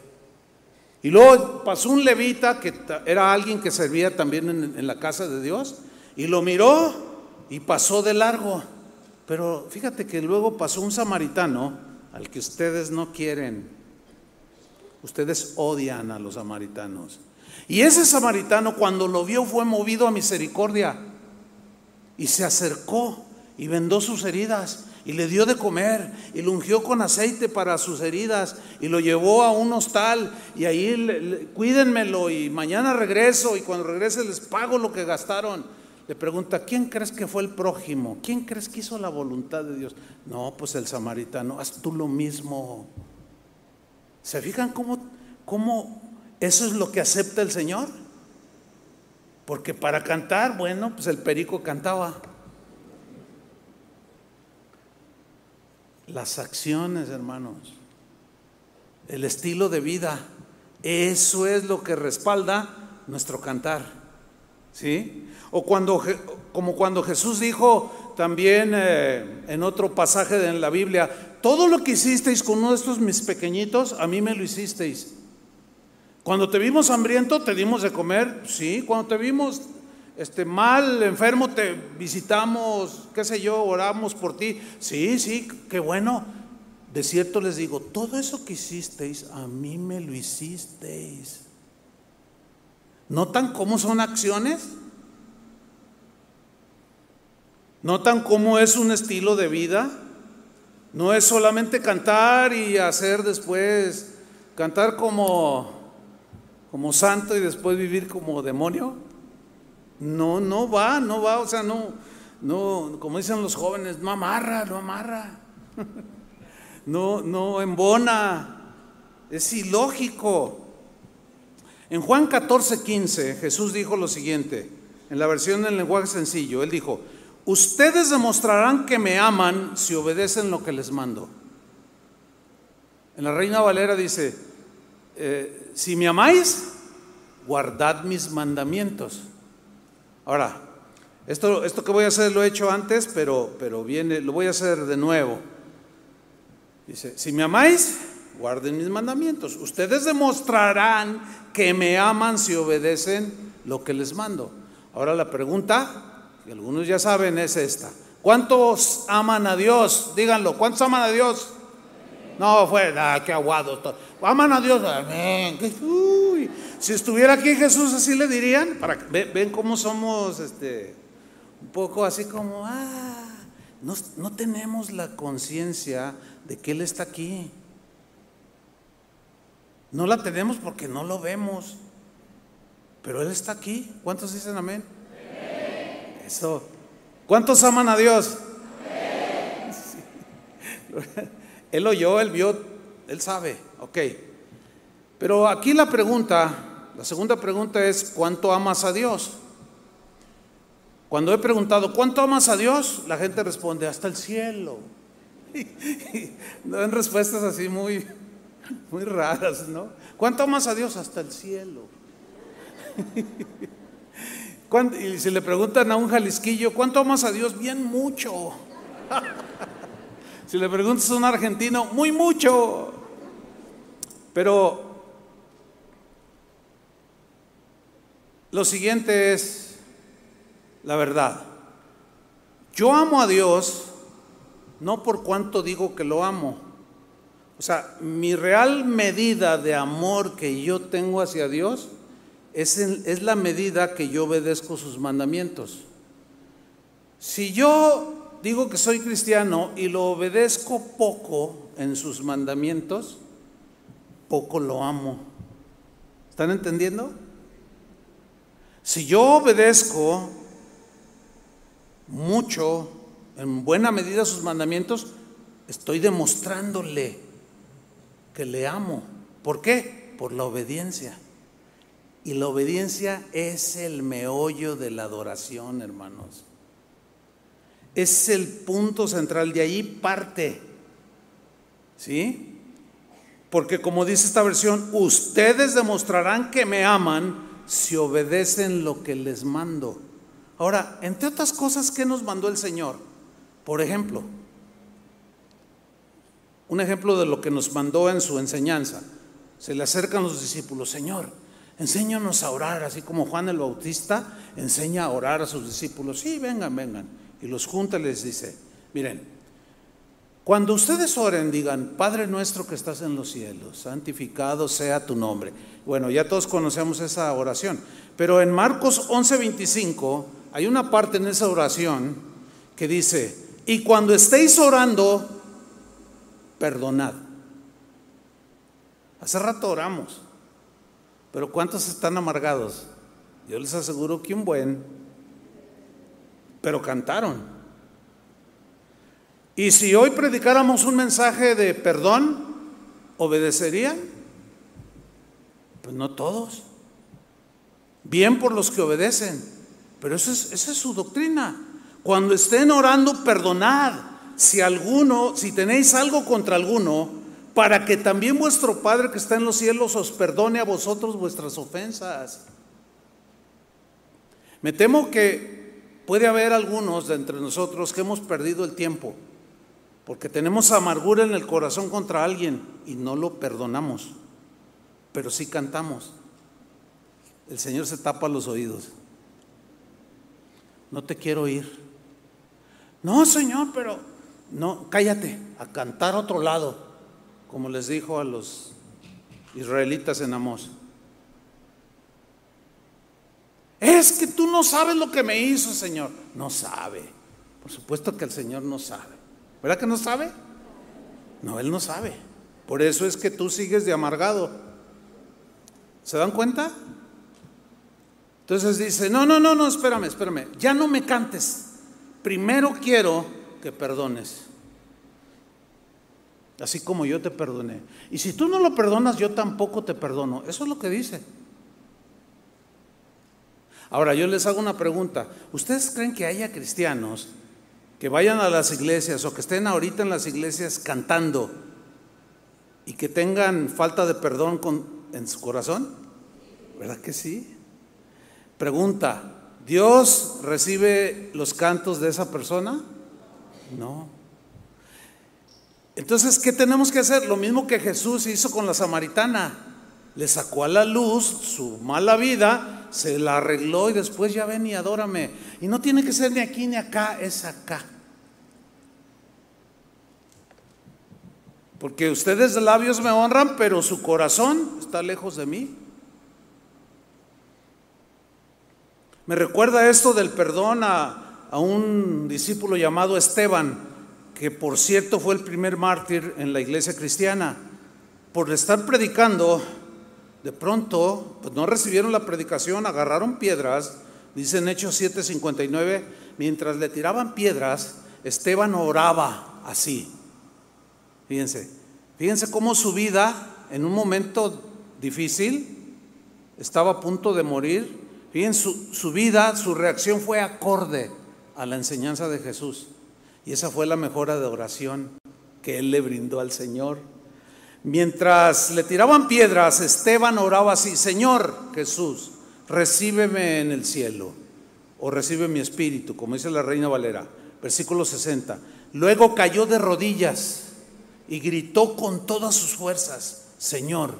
Y luego pasó un levita que era alguien que servía también en, en la casa de Dios y lo miró y pasó de largo. Pero fíjate que luego pasó un samaritano al que ustedes no quieren. Ustedes odian a los samaritanos. Y ese samaritano cuando lo vio fue movido a misericordia y se acercó y vendó sus heridas y le dio de comer y lo ungió con aceite para sus heridas y lo llevó a un hostal y ahí cuídenmelo y mañana regreso y cuando regrese les pago lo que gastaron. Le pregunta, ¿quién crees que fue el prójimo? ¿Quién crees que hizo la voluntad de Dios? No, pues el samaritano, haz tú lo mismo. ¿Se fijan cómo, cómo eso es lo que acepta el Señor? Porque para cantar, bueno, pues el perico cantaba. Las acciones, hermanos, el estilo de vida, eso es lo que respalda nuestro cantar. ¿Sí? O cuando, como cuando Jesús dijo también eh, en otro pasaje en la Biblia, todo lo que hicisteis con uno de estos mis pequeñitos, a mí me lo hicisteis. Cuando te vimos hambriento, te dimos de comer, sí. Cuando te vimos este, mal, enfermo, te visitamos, qué sé yo, oramos por ti. Sí, sí, qué bueno. De cierto les digo, todo eso que hicisteis, a mí me lo hicisteis. ¿Notan cómo son acciones? ¿Notan cómo es un estilo de vida? No es solamente cantar y hacer después, cantar como como santo y después vivir como demonio? No, no va, no va, o sea, no, no, como dicen los jóvenes, no amarra, no amarra, no, no embona, es ilógico. En Juan 14, 15, Jesús dijo lo siguiente, en la versión del lenguaje sencillo, Él dijo, ustedes demostrarán que me aman si obedecen lo que les mando. En la Reina Valera dice, eh, si me amáis, guardad mis mandamientos. Ahora, esto, esto que voy a hacer lo he hecho antes, pero, pero viene, lo voy a hacer de nuevo. Dice, si me amáis, guarden mis mandamientos. Ustedes demostrarán que me aman si obedecen lo que les mando. Ahora la pregunta, que algunos ya saben, es esta. ¿Cuántos aman a Dios? Díganlo, ¿cuántos aman a Dios? No, fue, ah, qué aguado. Aman a Dios, amén. si estuviera aquí Jesús, así le dirían. Para, ven, cómo somos este, un poco así como, ah, no, no tenemos la conciencia de que Él está aquí. No la tenemos porque no lo vemos. Pero Él está aquí. ¿Cuántos dicen amén? Eso. ¿Cuántos aman a Dios? Él oyó, él vio, él sabe, ok. Pero aquí la pregunta, la segunda pregunta es, ¿cuánto amas a Dios? Cuando he preguntado, ¿cuánto amas a Dios? La gente responde, hasta el cielo. dan respuestas así muy, muy raras, ¿no? ¿Cuánto amas a Dios? Hasta el cielo. y si le preguntan a un jalisquillo, ¿cuánto amas a Dios? Bien mucho. Si le preguntas a un argentino, muy mucho. Pero lo siguiente es la verdad. Yo amo a Dios no por cuánto digo que lo amo. O sea, mi real medida de amor que yo tengo hacia Dios es, es la medida que yo obedezco sus mandamientos. Si yo digo que soy cristiano y lo obedezco poco en sus mandamientos, poco lo amo. ¿Están entendiendo? Si yo obedezco mucho, en buena medida sus mandamientos, estoy demostrándole que le amo. ¿Por qué? Por la obediencia. Y la obediencia es el meollo de la adoración, hermanos es el punto central, de ahí parte. ¿Sí? Porque como dice esta versión, ustedes demostrarán que me aman si obedecen lo que les mando. Ahora, entre otras cosas, ¿qué nos mandó el Señor? Por ejemplo, un ejemplo de lo que nos mandó en su enseñanza. Se le acercan los discípulos, Señor, enséñanos a orar, así como Juan el Bautista enseña a orar a sus discípulos. Sí, vengan, vengan. Y los junta y les dice, miren, cuando ustedes oren, digan, Padre nuestro que estás en los cielos, santificado sea tu nombre. Bueno, ya todos conocemos esa oración, pero en Marcos 11:25 hay una parte en esa oración que dice, y cuando estéis orando, perdonad. Hace rato oramos, pero ¿cuántos están amargados? Yo les aseguro que un buen, pero cantaron. Y si hoy predicáramos un mensaje de perdón, ¿obedecerían? Pues no todos. Bien por los que obedecen, pero esa es, esa es su doctrina. Cuando estén orando, perdonad. Si alguno, si tenéis algo contra alguno, para que también vuestro Padre que está en los cielos os perdone a vosotros vuestras ofensas. Me temo que puede haber algunos de entre nosotros que hemos perdido el tiempo, porque tenemos amargura en el corazón contra alguien y no lo perdonamos, pero sí cantamos. El Señor se tapa los oídos. No te quiero oír. No, Señor, pero no, cállate, a cantar otro lado como les dijo a los israelitas en Amós. Es que tú no sabes lo que me hizo, Señor. No sabe. Por supuesto que el Señor no sabe. ¿Verdad que no sabe? No, Él no sabe. Por eso es que tú sigues de amargado. ¿Se dan cuenta? Entonces dice, no, no, no, no, espérame, espérame. Ya no me cantes. Primero quiero que perdones así como yo te perdoné. Y si tú no lo perdonas, yo tampoco te perdono. Eso es lo que dice. Ahora, yo les hago una pregunta. ¿Ustedes creen que haya cristianos que vayan a las iglesias o que estén ahorita en las iglesias cantando y que tengan falta de perdón en su corazón? ¿Verdad que sí? Pregunta, ¿Dios recibe los cantos de esa persona? No. Entonces, ¿qué tenemos que hacer? Lo mismo que Jesús hizo con la samaritana. Le sacó a la luz su mala vida, se la arregló y después ya ven y adórame. Y no tiene que ser ni aquí ni acá, es acá. Porque ustedes de labios me honran, pero su corazón está lejos de mí. Me recuerda esto del perdón a, a un discípulo llamado Esteban que por cierto fue el primer mártir en la iglesia cristiana, por estar predicando, de pronto, pues no recibieron la predicación, agarraron piedras, dice en Hechos 7:59, mientras le tiraban piedras, Esteban oraba así. Fíjense, fíjense cómo su vida en un momento difícil, estaba a punto de morir, fíjense, su, su vida, su reacción fue acorde a la enseñanza de Jesús. Y esa fue la mejora de oración que él le brindó al Señor. Mientras le tiraban piedras, Esteban oraba así, Señor Jesús, recíbeme en el cielo, o recibe mi espíritu, como dice la reina Valera, versículo 60. Luego cayó de rodillas y gritó con todas sus fuerzas, Señor,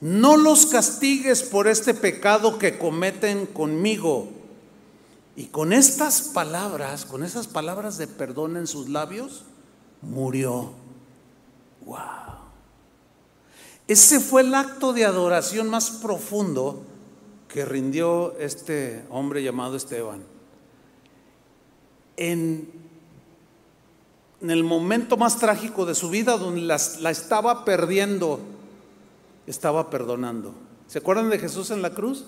no los castigues por este pecado que cometen conmigo y con estas palabras, con esas palabras de perdón en sus labios, murió. Wow. Ese fue el acto de adoración más profundo que rindió este hombre llamado Esteban. En, el momento más trágico de su vida, donde la estaba perdiendo, estaba perdonando. ¿Se acuerdan de Jesús en la cruz?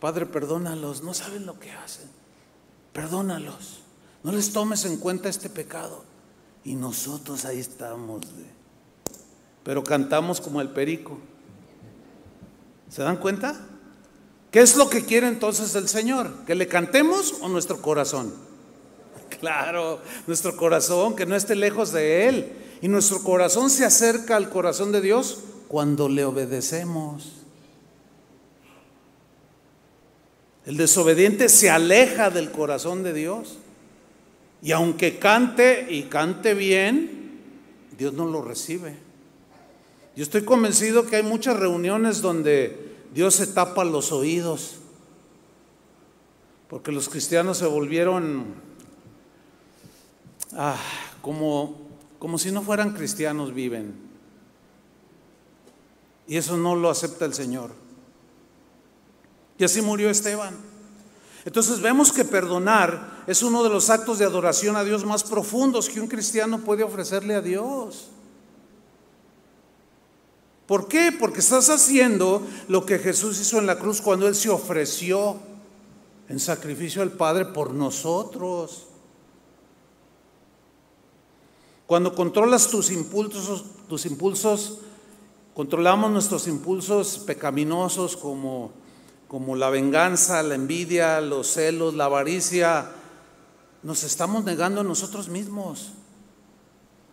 Padre, perdónalos, no saben lo que hacen perdónalos, no les tomes en cuenta este pecado. Y nosotros ahí estamos. Pero cantamos como el perico. ¿Se dan cuenta? ¿Qué es lo que quiere entonces el Señor? ¿Que le cantemos o nuestro corazón? Claro, nuestro corazón, que no esté lejos de Él. Y nuestro corazón se acerca al corazón de Dios cuando le obedecemos. El desobediente se aleja del corazón de Dios. Y aunque cante y cante bien, Dios no lo recibe. Yo estoy convencido que hay muchas reuniones donde Dios se tapa los oídos, porque los cristianos se volvieron ah, como, como si no fueran cristianos viven. Y eso no lo acepta el Señor. Y así murió Esteban. Entonces vemos que perdonar es uno de los actos de adoración a Dios más profundos que un cristiano puede ofrecerle a Dios. ¿Por qué? Porque estás haciendo lo que Jesús hizo en la cruz cuando Él se ofreció en sacrificio al Padre por nosotros. Cuando controlas tus impulsos, tus impulsos, controlamos nuestros impulsos pecaminosos como, como la venganza, la envidia, los celos, la avaricia, nos estamos negando a nosotros mismos.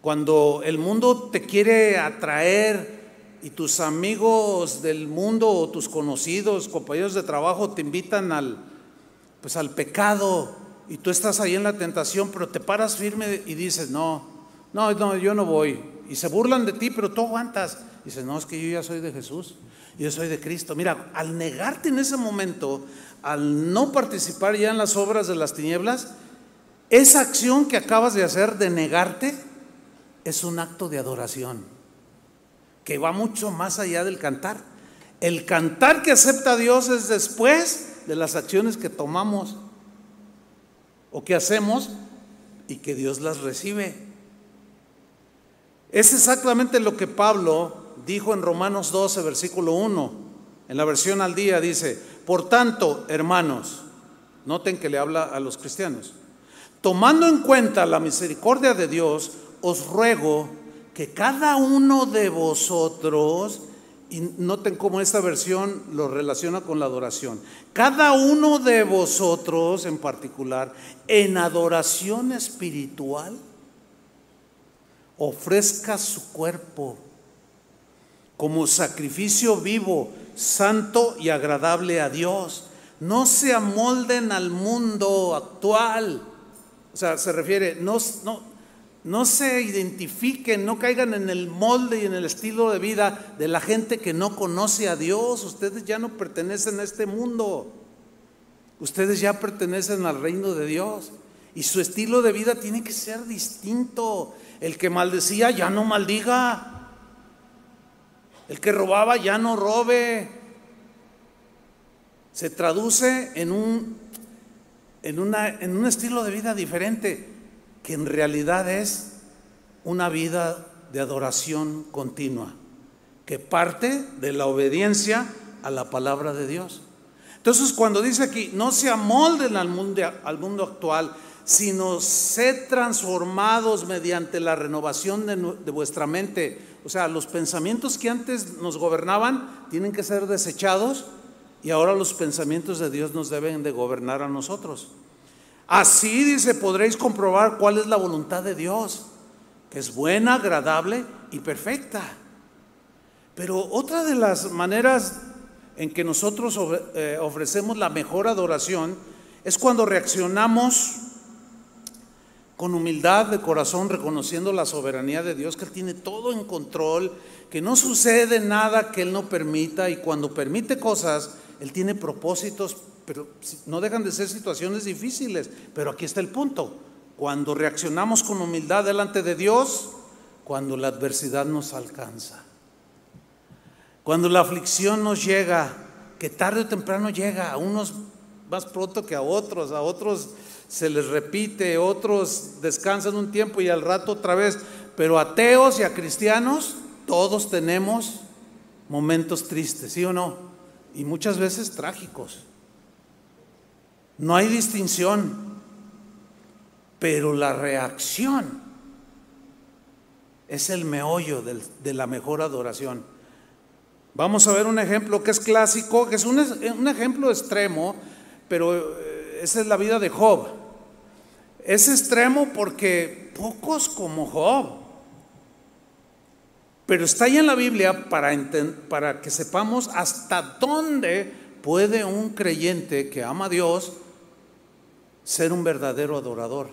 Cuando el mundo te quiere atraer y tus amigos del mundo o tus conocidos, compañeros de trabajo te invitan al pues al pecado y tú estás ahí en la tentación, pero te paras firme y dices, "No, no, no, yo no voy." Y se burlan de ti, pero tú aguantas. Y dices, "No, es que yo ya soy de Jesús, yo soy de Cristo." Mira, al negarte en ese momento, al no participar ya en las obras de las tinieblas, esa acción que acabas de hacer de negarte es un acto de adoración que va mucho más allá del cantar. El cantar que acepta Dios es después de las acciones que tomamos o que hacemos y que Dios las recibe. Es exactamente lo que Pablo dijo en Romanos 12, versículo 1, en la versión al día, dice, por tanto, hermanos, noten que le habla a los cristianos, tomando en cuenta la misericordia de Dios, os ruego que cada uno de vosotros, y noten cómo esta versión lo relaciona con la adoración, cada uno de vosotros en particular, en adoración espiritual, ofrezca su cuerpo como sacrificio vivo, santo y agradable a Dios. No se amolden al mundo actual. O sea, se refiere, no, no, no se identifiquen, no caigan en el molde y en el estilo de vida de la gente que no conoce a Dios. Ustedes ya no pertenecen a este mundo. Ustedes ya pertenecen al reino de Dios. Y su estilo de vida tiene que ser distinto. El que maldecía ya no maldiga. El que robaba ya no robe. Se traduce en un, en una, en un estilo de vida diferente que en realidad es una vida de adoración continua, que parte de la obediencia a la palabra de Dios. Entonces cuando dice aquí, no se amolden al mundo, al mundo actual, sino sed transformados mediante la renovación de, de vuestra mente. O sea, los pensamientos que antes nos gobernaban tienen que ser desechados y ahora los pensamientos de Dios nos deben de gobernar a nosotros. Así dice, podréis comprobar cuál es la voluntad de Dios, que es buena, agradable y perfecta. Pero otra de las maneras en que nosotros eh, ofrecemos la mejor adoración es cuando reaccionamos con humildad de corazón, reconociendo la soberanía de Dios, que Él tiene todo en control, que no sucede nada que Él no permita y cuando permite cosas, Él tiene propósitos pero no dejan de ser situaciones difíciles. Pero aquí está el punto. Cuando reaccionamos con humildad delante de Dios, cuando la adversidad nos alcanza, cuando la aflicción nos llega, que tarde o temprano llega, a unos más pronto que a otros, a otros se les repite, otros descansan un tiempo y al rato otra vez, pero ateos y a cristianos, todos tenemos momentos tristes, ¿sí o no? Y muchas veces trágicos. No hay distinción, pero la reacción es el meollo de la mejor adoración. Vamos a ver un ejemplo que es clásico, que es un, un ejemplo extremo, pero eh, esa es la vida de Job. Es extremo porque pocos como Job, pero está ahí en la Biblia para, para que sepamos hasta dónde puede un creyente que ama a Dios ser un verdadero adorador.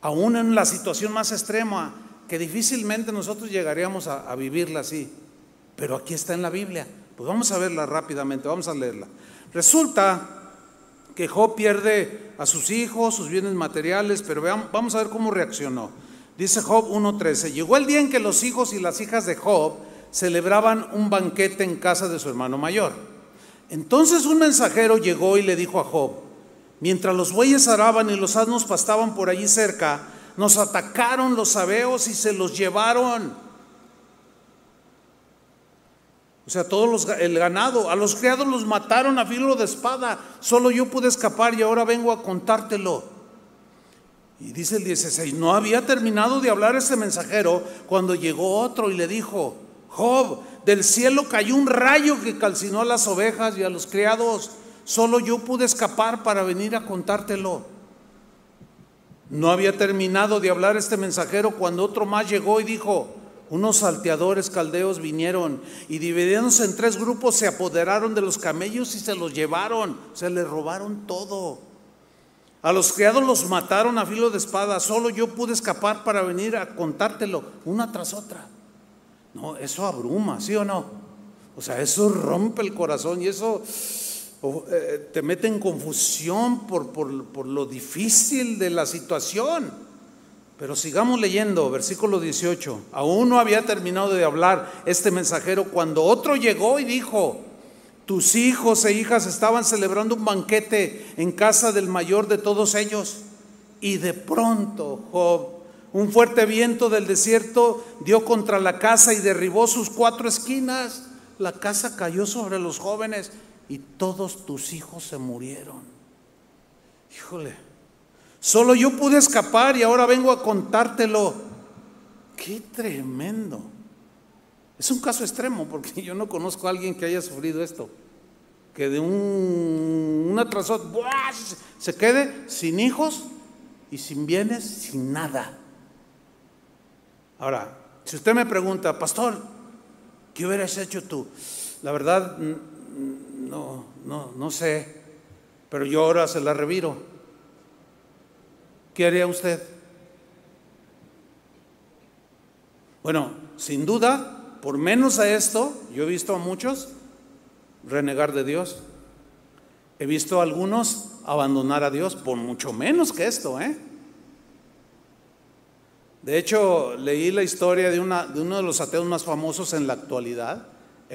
Aún en la situación más extrema, que difícilmente nosotros llegaríamos a, vivirla así, pero aquí está en la Biblia. Pues vamos a verla rápidamente, vamos a leerla. Resulta que Job pierde a sus hijos, sus bienes materiales, pero vamos a ver cómo reaccionó. Dice Job 1.13, llegó el día en que los hijos y las hijas de Job celebraban un banquete en casa de su hermano mayor. Entonces un mensajero llegó y le dijo a Job, mientras los bueyes araban y los asnos pastaban por allí cerca, nos atacaron los sabeos y se los llevaron. O sea, todos los, el ganado, a los criados los mataron a filo de espada. Solo yo pude escapar y ahora vengo a contártelo. Y dice el 16, no había terminado de hablar este mensajero cuando llegó otro y le dijo, Job, del cielo cayó un rayo que calcinó a las ovejas y a los criados. Solo yo pude escapar para venir a contártelo. No había terminado de hablar este mensajero cuando otro más llegó y dijo, unos salteadores caldeos vinieron y dividiéndose en tres grupos se apoderaron de los camellos y se los llevaron, se les robaron todo. A los criados los mataron a filo de espada, solo yo pude escapar para venir a contártelo, una tras otra. No, eso abruma, ¿sí o no? O sea, eso rompe el corazón y eso eh, te mete en confusión por, por, por lo difícil de la situación. Pero sigamos leyendo, versículo 18. Aún no había terminado de hablar este mensajero cuando otro llegó y dijo, tus hijos e hijas estaban celebrando un banquete en casa del mayor de todos ellos. Y de pronto, Job, un fuerte viento del desierto dio contra la casa y derribó sus cuatro esquinas. La casa cayó sobre los jóvenes y todos tus hijos se murieron. Híjole, Solo yo pude escapar y ahora vengo a contártelo. Qué tremendo. Es un caso extremo porque yo no conozco a alguien que haya sufrido esto. Que de un, una tras se quede sin hijos y sin bienes, sin nada. Ahora, si usted me pregunta, pastor, ¿qué hubieras hecho tú? La verdad, no, no, no sé, pero yo ahora se la reviro. ¿qué haría usted? Bueno, sin duda, por menos a esto, yo he visto a muchos renegar de Dios. He visto a algunos abandonar a Dios por mucho menos que esto, ¿eh? De hecho, leí la historia de, una, de uno de los ateos más famosos en la actualidad,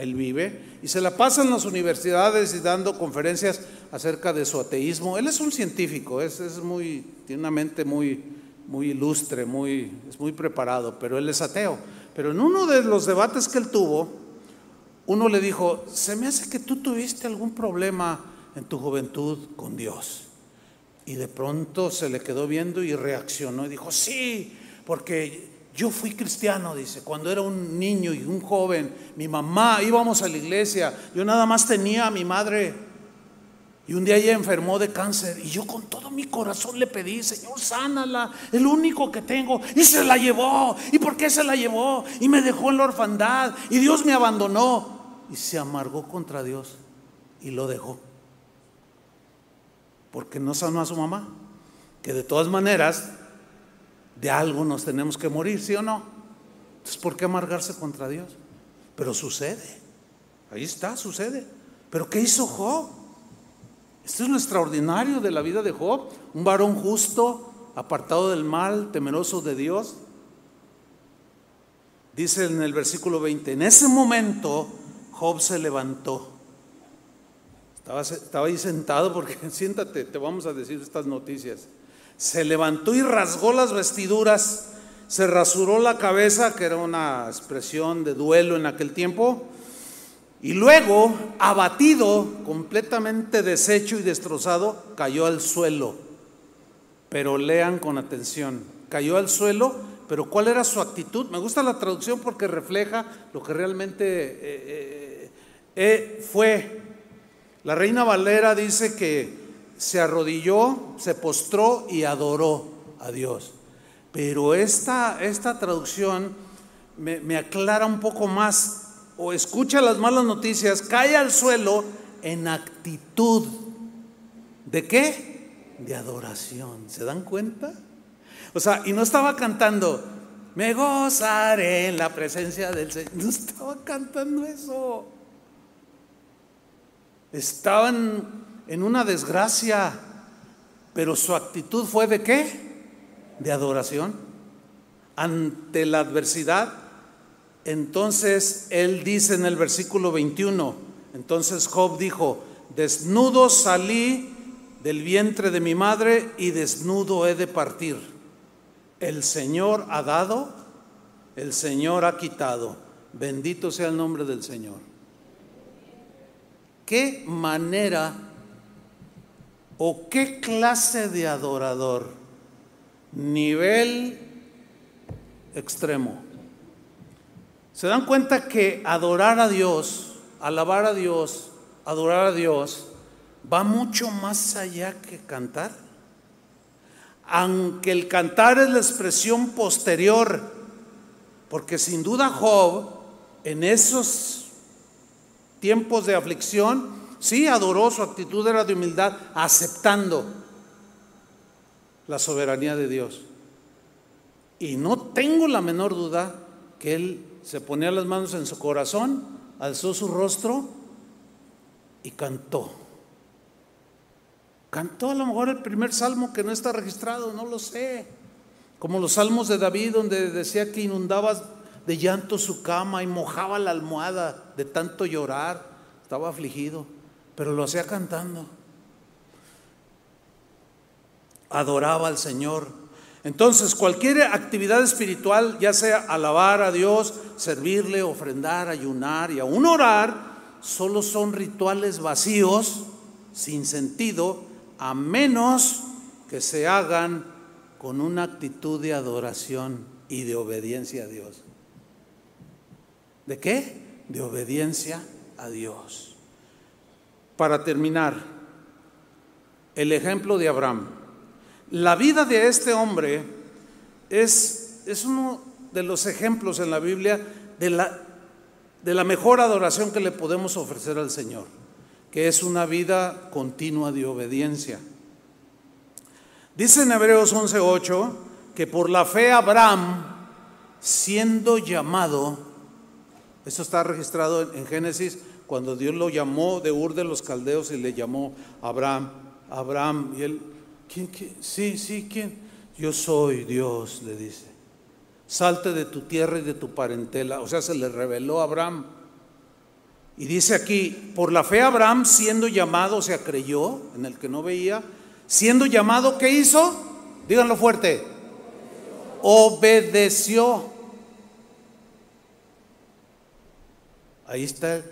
él vive, y se la pasa en las universidades y dando conferencias acerca de su ateísmo. Él es un científico, es, es muy, tiene una mente muy, muy ilustre, muy, es muy preparado, pero él es ateo. Pero en uno de los debates que él tuvo, uno le dijo, se me hace que tú tuviste algún problema en tu juventud con Dios. Y de pronto se le quedó viendo y reaccionó y dijo, sí, porque yo fui cristiano, dice, cuando era un niño y un joven, mi mamá íbamos a la iglesia, yo nada más tenía a mi madre y un día ella enfermó de cáncer y yo con todo mi corazón le pedí, Señor, sánala, el único que tengo. Y se la llevó. ¿Y por qué se la llevó? Y me dejó en la orfandad y Dios me abandonó. Y se amargó contra Dios y lo dejó. Porque no sanó a su mamá. Que de todas maneras de algo nos tenemos que morir, ¿sí o no? Entonces, ¿por qué amargarse contra Dios? Pero sucede. Ahí está, sucede. Pero ¿qué hizo Job? Esto es lo extraordinario de la vida de Job. Un varón justo, apartado del mal, temeroso de Dios. Dice en el versículo 20, en ese momento Job se levantó. Estaba, estaba ahí sentado porque siéntate, te vamos a decir estas noticias se levantó y rasgó las vestiduras, se rasuró la cabeza, que era una expresión de duelo en aquel tiempo, y luego, abatido, completamente deshecho y destrozado, cayó al suelo. Pero lean con atención, cayó al suelo, pero ¿cuál era su actitud? Me gusta la traducción porque refleja lo que realmente eh, eh, eh, fue. La reina Valera dice que se arrodilló, se postró y adoró a Dios. Pero esta, esta traducción me, me aclara un poco más, o escucha las malas noticias, cae al suelo en actitud. ¿De qué? De adoración. ¿Se dan cuenta? O sea, y no estaba cantando, Me gozaré en la presencia del Señor. No estaba cantando eso. Estaban en una desgracia, pero su actitud fue de qué? De adoración. Ante la adversidad, entonces él dice en el versículo 21, entonces Job dijo, desnudo salí del vientre de mi madre y desnudo he de partir. El Señor ha dado, el Señor ha quitado. Bendito sea el nombre del Señor. ¿Qué manera o qué clase de adorador? Nivel extremo. ¿Se dan cuenta que adorar a Dios, alabar a Dios, adorar a Dios, va mucho más allá que cantar. Aunque el cantar es la expresión posterior, porque sin duda Job en esos tiempos de aflicción, sí adoró, su actitud era de humildad, aceptando la soberanía de Dios. Y no tengo la menor duda que él se ponía las manos en su corazón, alzó su rostro y cantó. Cantó a lo mejor el primer salmo que no está registrado, no lo sé. Como los salmos de David donde decía que inundaba de llanto su cama y mojaba la almohada de tanto llorar. Estaba afligido, pero lo hacía cantando. Adoraba al Señor. Entonces, cualquier actividad espiritual, ya sea alabar a Dios, servirle, ofrendar, ayunar y aún orar, solo son rituales vacíos, sin sentido, a menos que se hagan con una actitud de adoración y de obediencia a Dios. ¿De qué? De obediencia a Dios. Para terminar, el ejemplo de Abraham. La vida de este hombre es, es uno de los ejemplos en la Biblia de la, de la mejor adoración que le podemos ofrecer al Señor que es una vida continua de obediencia. Dice en Hebreos 11:8 que por la fe Abraham, siendo llamado, esto está registrado en Génesis, cuando Dios lo llamó de Ur de los Caldeos y le llamó Abraham, Abraham, y él, ¿quién? Sí, sí, ¿quién? Yo soy Dios, le dice. Salte de tu tierra y de tu parentela. O sea, se le reveló a Abraham. Y dice aquí, por la fe Abraham siendo llamado, o sea, creyó en el que no veía, siendo llamado, ¿qué hizo? Díganlo fuerte. Obedeció. Ahí está,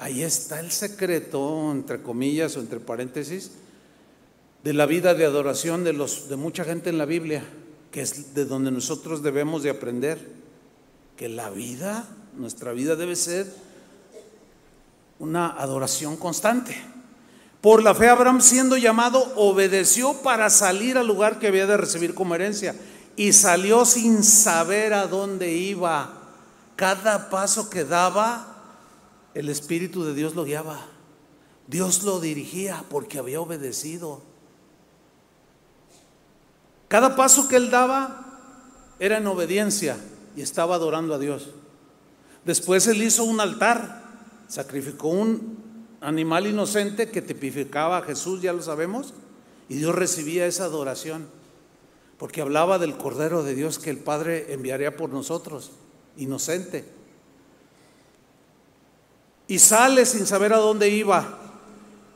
ahí está el secreto, entre comillas o entre paréntesis, de la vida de adoración de, los, de mucha gente en la Biblia, que es de donde nosotros debemos de aprender, que la vida, nuestra vida debe ser una adoración constante. Por la fe Abraham siendo llamado obedeció para salir al lugar que había de recibir como herencia y salió sin saber a dónde iba. Cada paso que daba, el Espíritu de Dios lo guiaba. Dios lo dirigía porque había obedecido. Cada paso que él daba era en obediencia y estaba adorando a Dios. Después él hizo un altar sacrificó un animal inocente que tipificaba a Jesús, ya lo sabemos, y Dios recibía esa adoración, porque hablaba del Cordero de Dios que el Padre enviaría por nosotros, inocente. Y sale sin saber a dónde iba.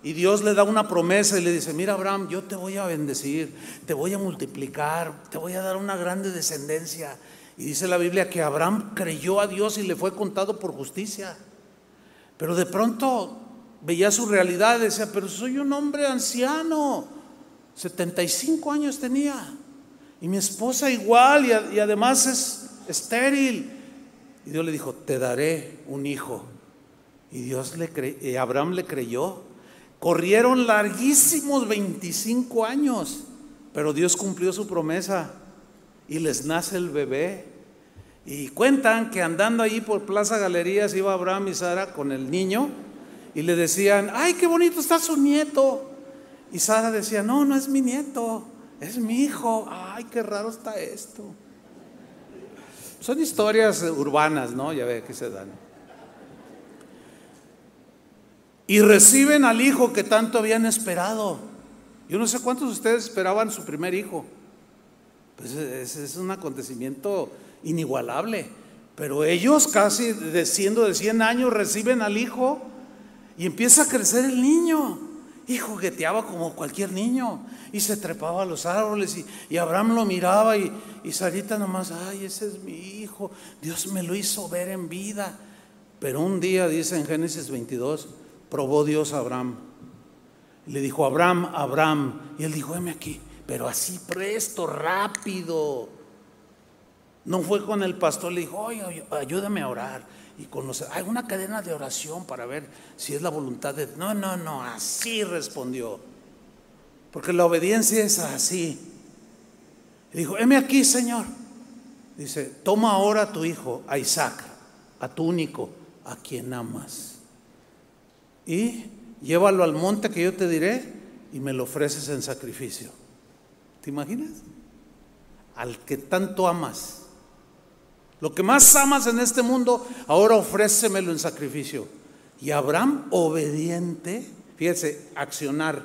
Y Dios le da una promesa y le dice, mira Abraham, yo te voy a bendecir, te voy a multiplicar, te voy a dar una grande descendencia. Y dice la Biblia que Abraham creyó a Dios y le fue contado por justicia. Pero de pronto veía su realidad y decía, pero soy un hombre anciano, 75 años tenía, y mi esposa igual, y, además es estéril. Y Dios le dijo, te daré un hijo. Y Dios le cre Abraham le creyó. Corrieron larguísimos 25 años, pero Dios cumplió su promesa y les nace el bebé. Y cuentan que andando allí por Plaza Galerías iba Abraham y Sara con el niño y le decían, ay, qué bonito está su nieto. Y Sara decía, no, no es mi nieto, es mi hijo. Ay, qué raro está esto. Son historias urbanas, ¿no? Ya ve que se dan. Y reciben al hijo que tanto habían esperado. Yo no sé cuántos de ustedes esperaban su primer hijo. Pues es un acontecimiento inigualable. Pero ellos casi de siendo de 100 años reciben al hijo y empieza a crecer el niño. Y jugueteaba como cualquier niño. Y se trepaba a los árboles. Y, Abraham lo miraba. Y, y Sarita nomás, ay, ese es mi hijo. Dios me lo hizo ver en vida. Pero un día, dice en Génesis 22, probó Dios a Abraham. le dijo, Abraham, Abraham. Y él dijo, heme aquí. Pero así presto, rápido. No fue con el pastor, le dijo, ayúdame a orar. Y con los, hay una cadena de oración para ver si es la voluntad de... No, no, no, así respondió. Porque la obediencia es así. Dijo, heme aquí, Señor. Dice, toma ahora a tu hijo, a Isaac, a tu único, a quien amas. Y llévalo al monte que yo te diré y me lo ofreces en sacrificio. ¿Te imaginas? Al que tanto amas. Lo que más amas en este mundo, ahora ofrécemelo en sacrificio. Y Abraham, obediente, fíjese, accionar.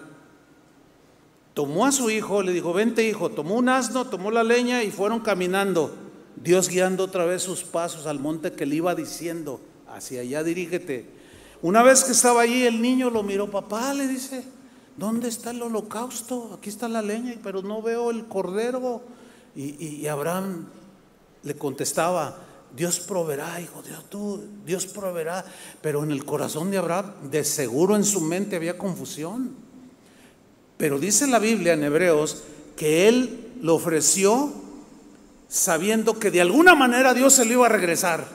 Tomó a su hijo, le dijo, vente hijo, tomó un asno, tomó la leña y fueron caminando. Dios guiando otra vez sus pasos al monte que le iba diciendo, hacia allá dirígete. Una vez que estaba allí, el niño lo miró, papá, le dice, ¿dónde está el holocausto? Aquí está la leña, pero no veo el cordero. Y, Abraham le contestaba, Dios proveerá, hijo, Dios, tú, Dios proveerá. Pero en el corazón de Abraham, de seguro en su mente había confusión. Pero dice la Biblia en Hebreos que él lo ofreció sabiendo que de alguna manera Dios se lo iba a regresar.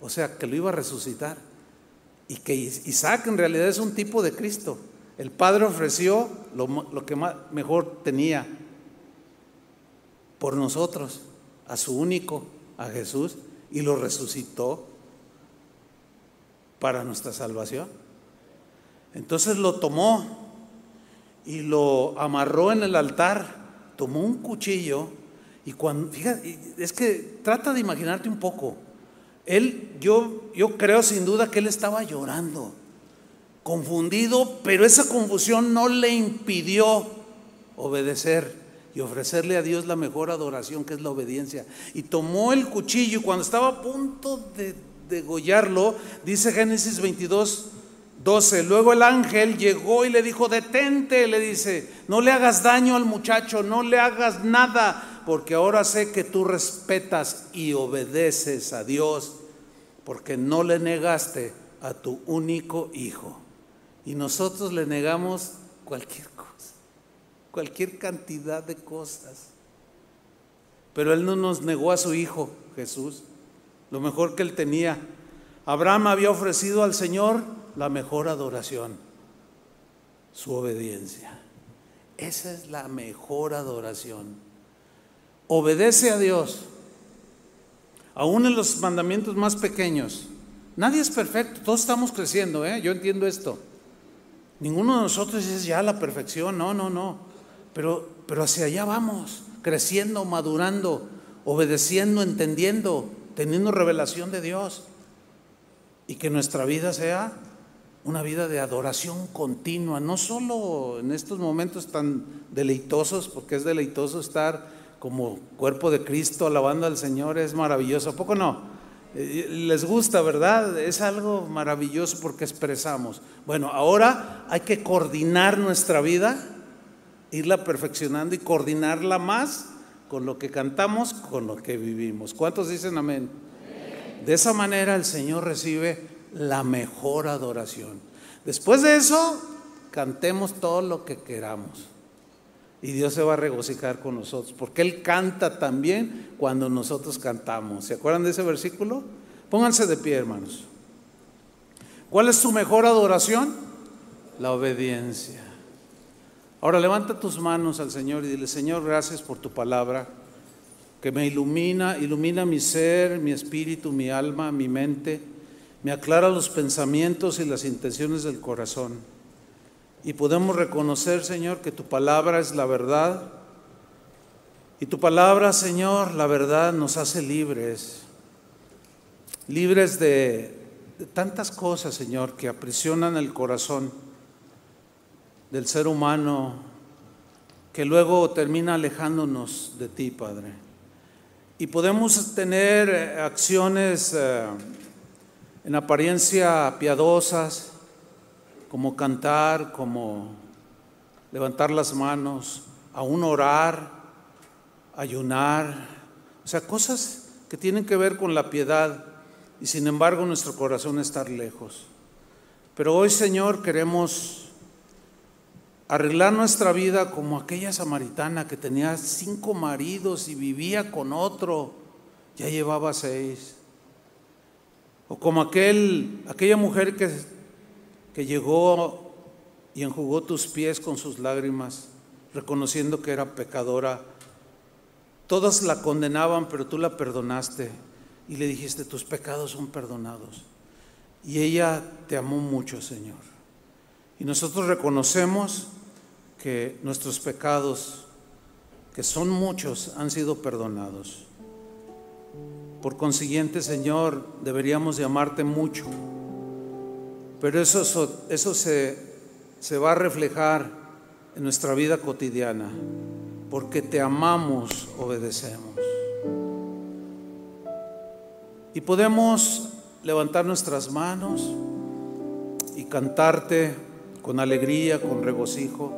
O sea, que lo iba a resucitar. Y que Isaac en realidad es un tipo de Cristo. El Padre ofreció lo, que mejor tenía por nosotros a su único, a Jesús, y lo resucitó para nuestra salvación. Entonces lo tomó y lo amarró en el altar, tomó un cuchillo y cuando, fíjate, es que trata de imaginarte un poco. Él, yo, yo creo sin duda que él estaba llorando, confundido, pero esa confusión no le impidió obedecer y ofrecerle a Dios la mejor adoración que es la obediencia. Y tomó el cuchillo y cuando estaba a punto de degollarlo, dice Génesis 22, 12, luego el ángel llegó y le dijo, detente, le dice, no le hagas daño al muchacho, no le hagas nada, porque ahora sé que tú respetas y obedeces a Dios, porque no le negaste a tu único hijo. Y nosotros le negamos cualquier cosa cualquier cantidad de cosas. Pero Él no nos negó a su Hijo Jesús, lo mejor que Él tenía. Abraham había ofrecido al Señor la mejor adoración, su obediencia. Esa es la mejor adoración. Obedece a Dios, aún en los mandamientos más pequeños. Nadie es perfecto, todos estamos creciendo, ¿eh? yo entiendo esto. Ninguno de nosotros es ya la perfección, no, no, no. Pero, pero hacia allá vamos, creciendo, madurando, obedeciendo, entendiendo, teniendo revelación de Dios. Y que nuestra vida sea una vida de adoración continua, no solo en estos momentos tan deleitosos, porque es deleitoso estar como cuerpo de Cristo alabando al Señor, es maravilloso. ¿A poco no? Eh, les gusta, ¿verdad? Es algo maravilloso porque expresamos. Bueno, ahora hay que coordinar nuestra vida irla perfeccionando y coordinarla más con lo que cantamos, con lo que vivimos. ¿Cuántos dicen amén? De esa manera el Señor recibe la mejor adoración. Después de eso, cantemos todo lo que queramos. Y Dios se va a regocijar con nosotros, porque Él canta también cuando nosotros cantamos. ¿Se acuerdan de ese versículo? Pónganse de pie, hermanos. ¿Cuál es su mejor adoración? La obediencia. Ahora levanta tus manos al Señor y dile, Señor, gracias por tu palabra, que me ilumina, ilumina mi ser, mi espíritu, mi alma, mi mente, me aclara los pensamientos y las intenciones del corazón. Y podemos reconocer, Señor, que tu palabra es la verdad Y tu palabra, Señor, la verdad nos hace libres, libres de, tantas cosas, Señor, que aprisionan el corazón del ser humano, que luego termina alejándonos de ti, Padre. Y podemos tener acciones eh, en apariencia piadosas, como cantar, como levantar las manos, aún orar, ayunar, o sea, cosas que tienen que ver con la piedad y sin embargo nuestro corazón estar lejos. Pero hoy, Señor, queremos arreglar nuestra vida como aquella samaritana que tenía cinco maridos y vivía con otro, ya llevaba seis. O como aquel, aquella mujer que, que llegó y enjugó tus pies con sus lágrimas, reconociendo que era pecadora. Todas la condenaban, pero tú la perdonaste y le dijiste, tus pecados son perdonados. Y ella te amó mucho, Señor. Y nosotros reconocemos que nuestros pecados, que son muchos, han sido perdonados. Por consiguiente, Señor, deberíamos de amarte mucho. Pero eso, eso se, se va a reflejar en nuestra vida cotidiana. Porque te amamos, obedecemos. Y podemos levantar nuestras manos y cantarte con alegría, con regocijo,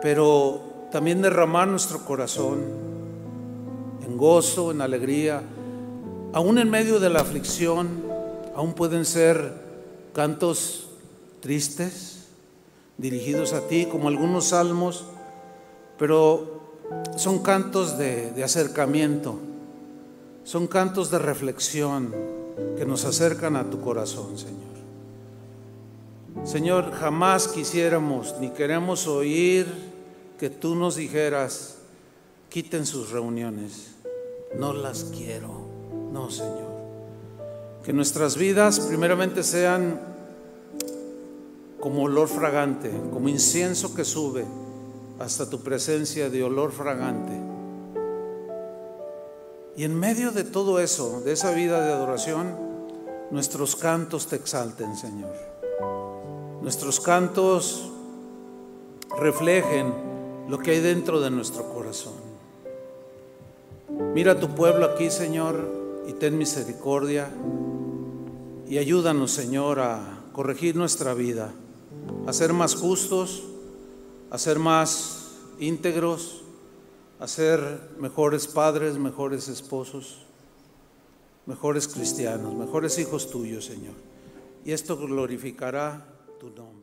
pero también derramar nuestro corazón en gozo, en alegría, aún en medio de la aflicción, aún pueden ser cantos tristes, dirigidos a ti, como algunos salmos, pero son cantos de, acercamiento, son cantos de reflexión que nos acercan a tu corazón, Señor. Señor, jamás quisiéramos ni queremos oír que tú nos dijeras, quiten sus reuniones, no las quiero. No, Señor. Que nuestras vidas primeramente sean como olor fragante, como incienso que sube hasta tu presencia de olor fragante. Y en medio de todo eso, de esa vida de adoración, nuestros cantos te exalten, Señor. Nuestros cantos reflejen lo que hay dentro de nuestro corazón. Mira a tu pueblo aquí, Señor, y ten misericordia y ayúdanos, Señor, a corregir nuestra vida, a ser más justos, a ser más íntegros, a ser mejores padres, mejores esposos, mejores cristianos, mejores hijos tuyos, Señor. Y esto glorificará tu nombre.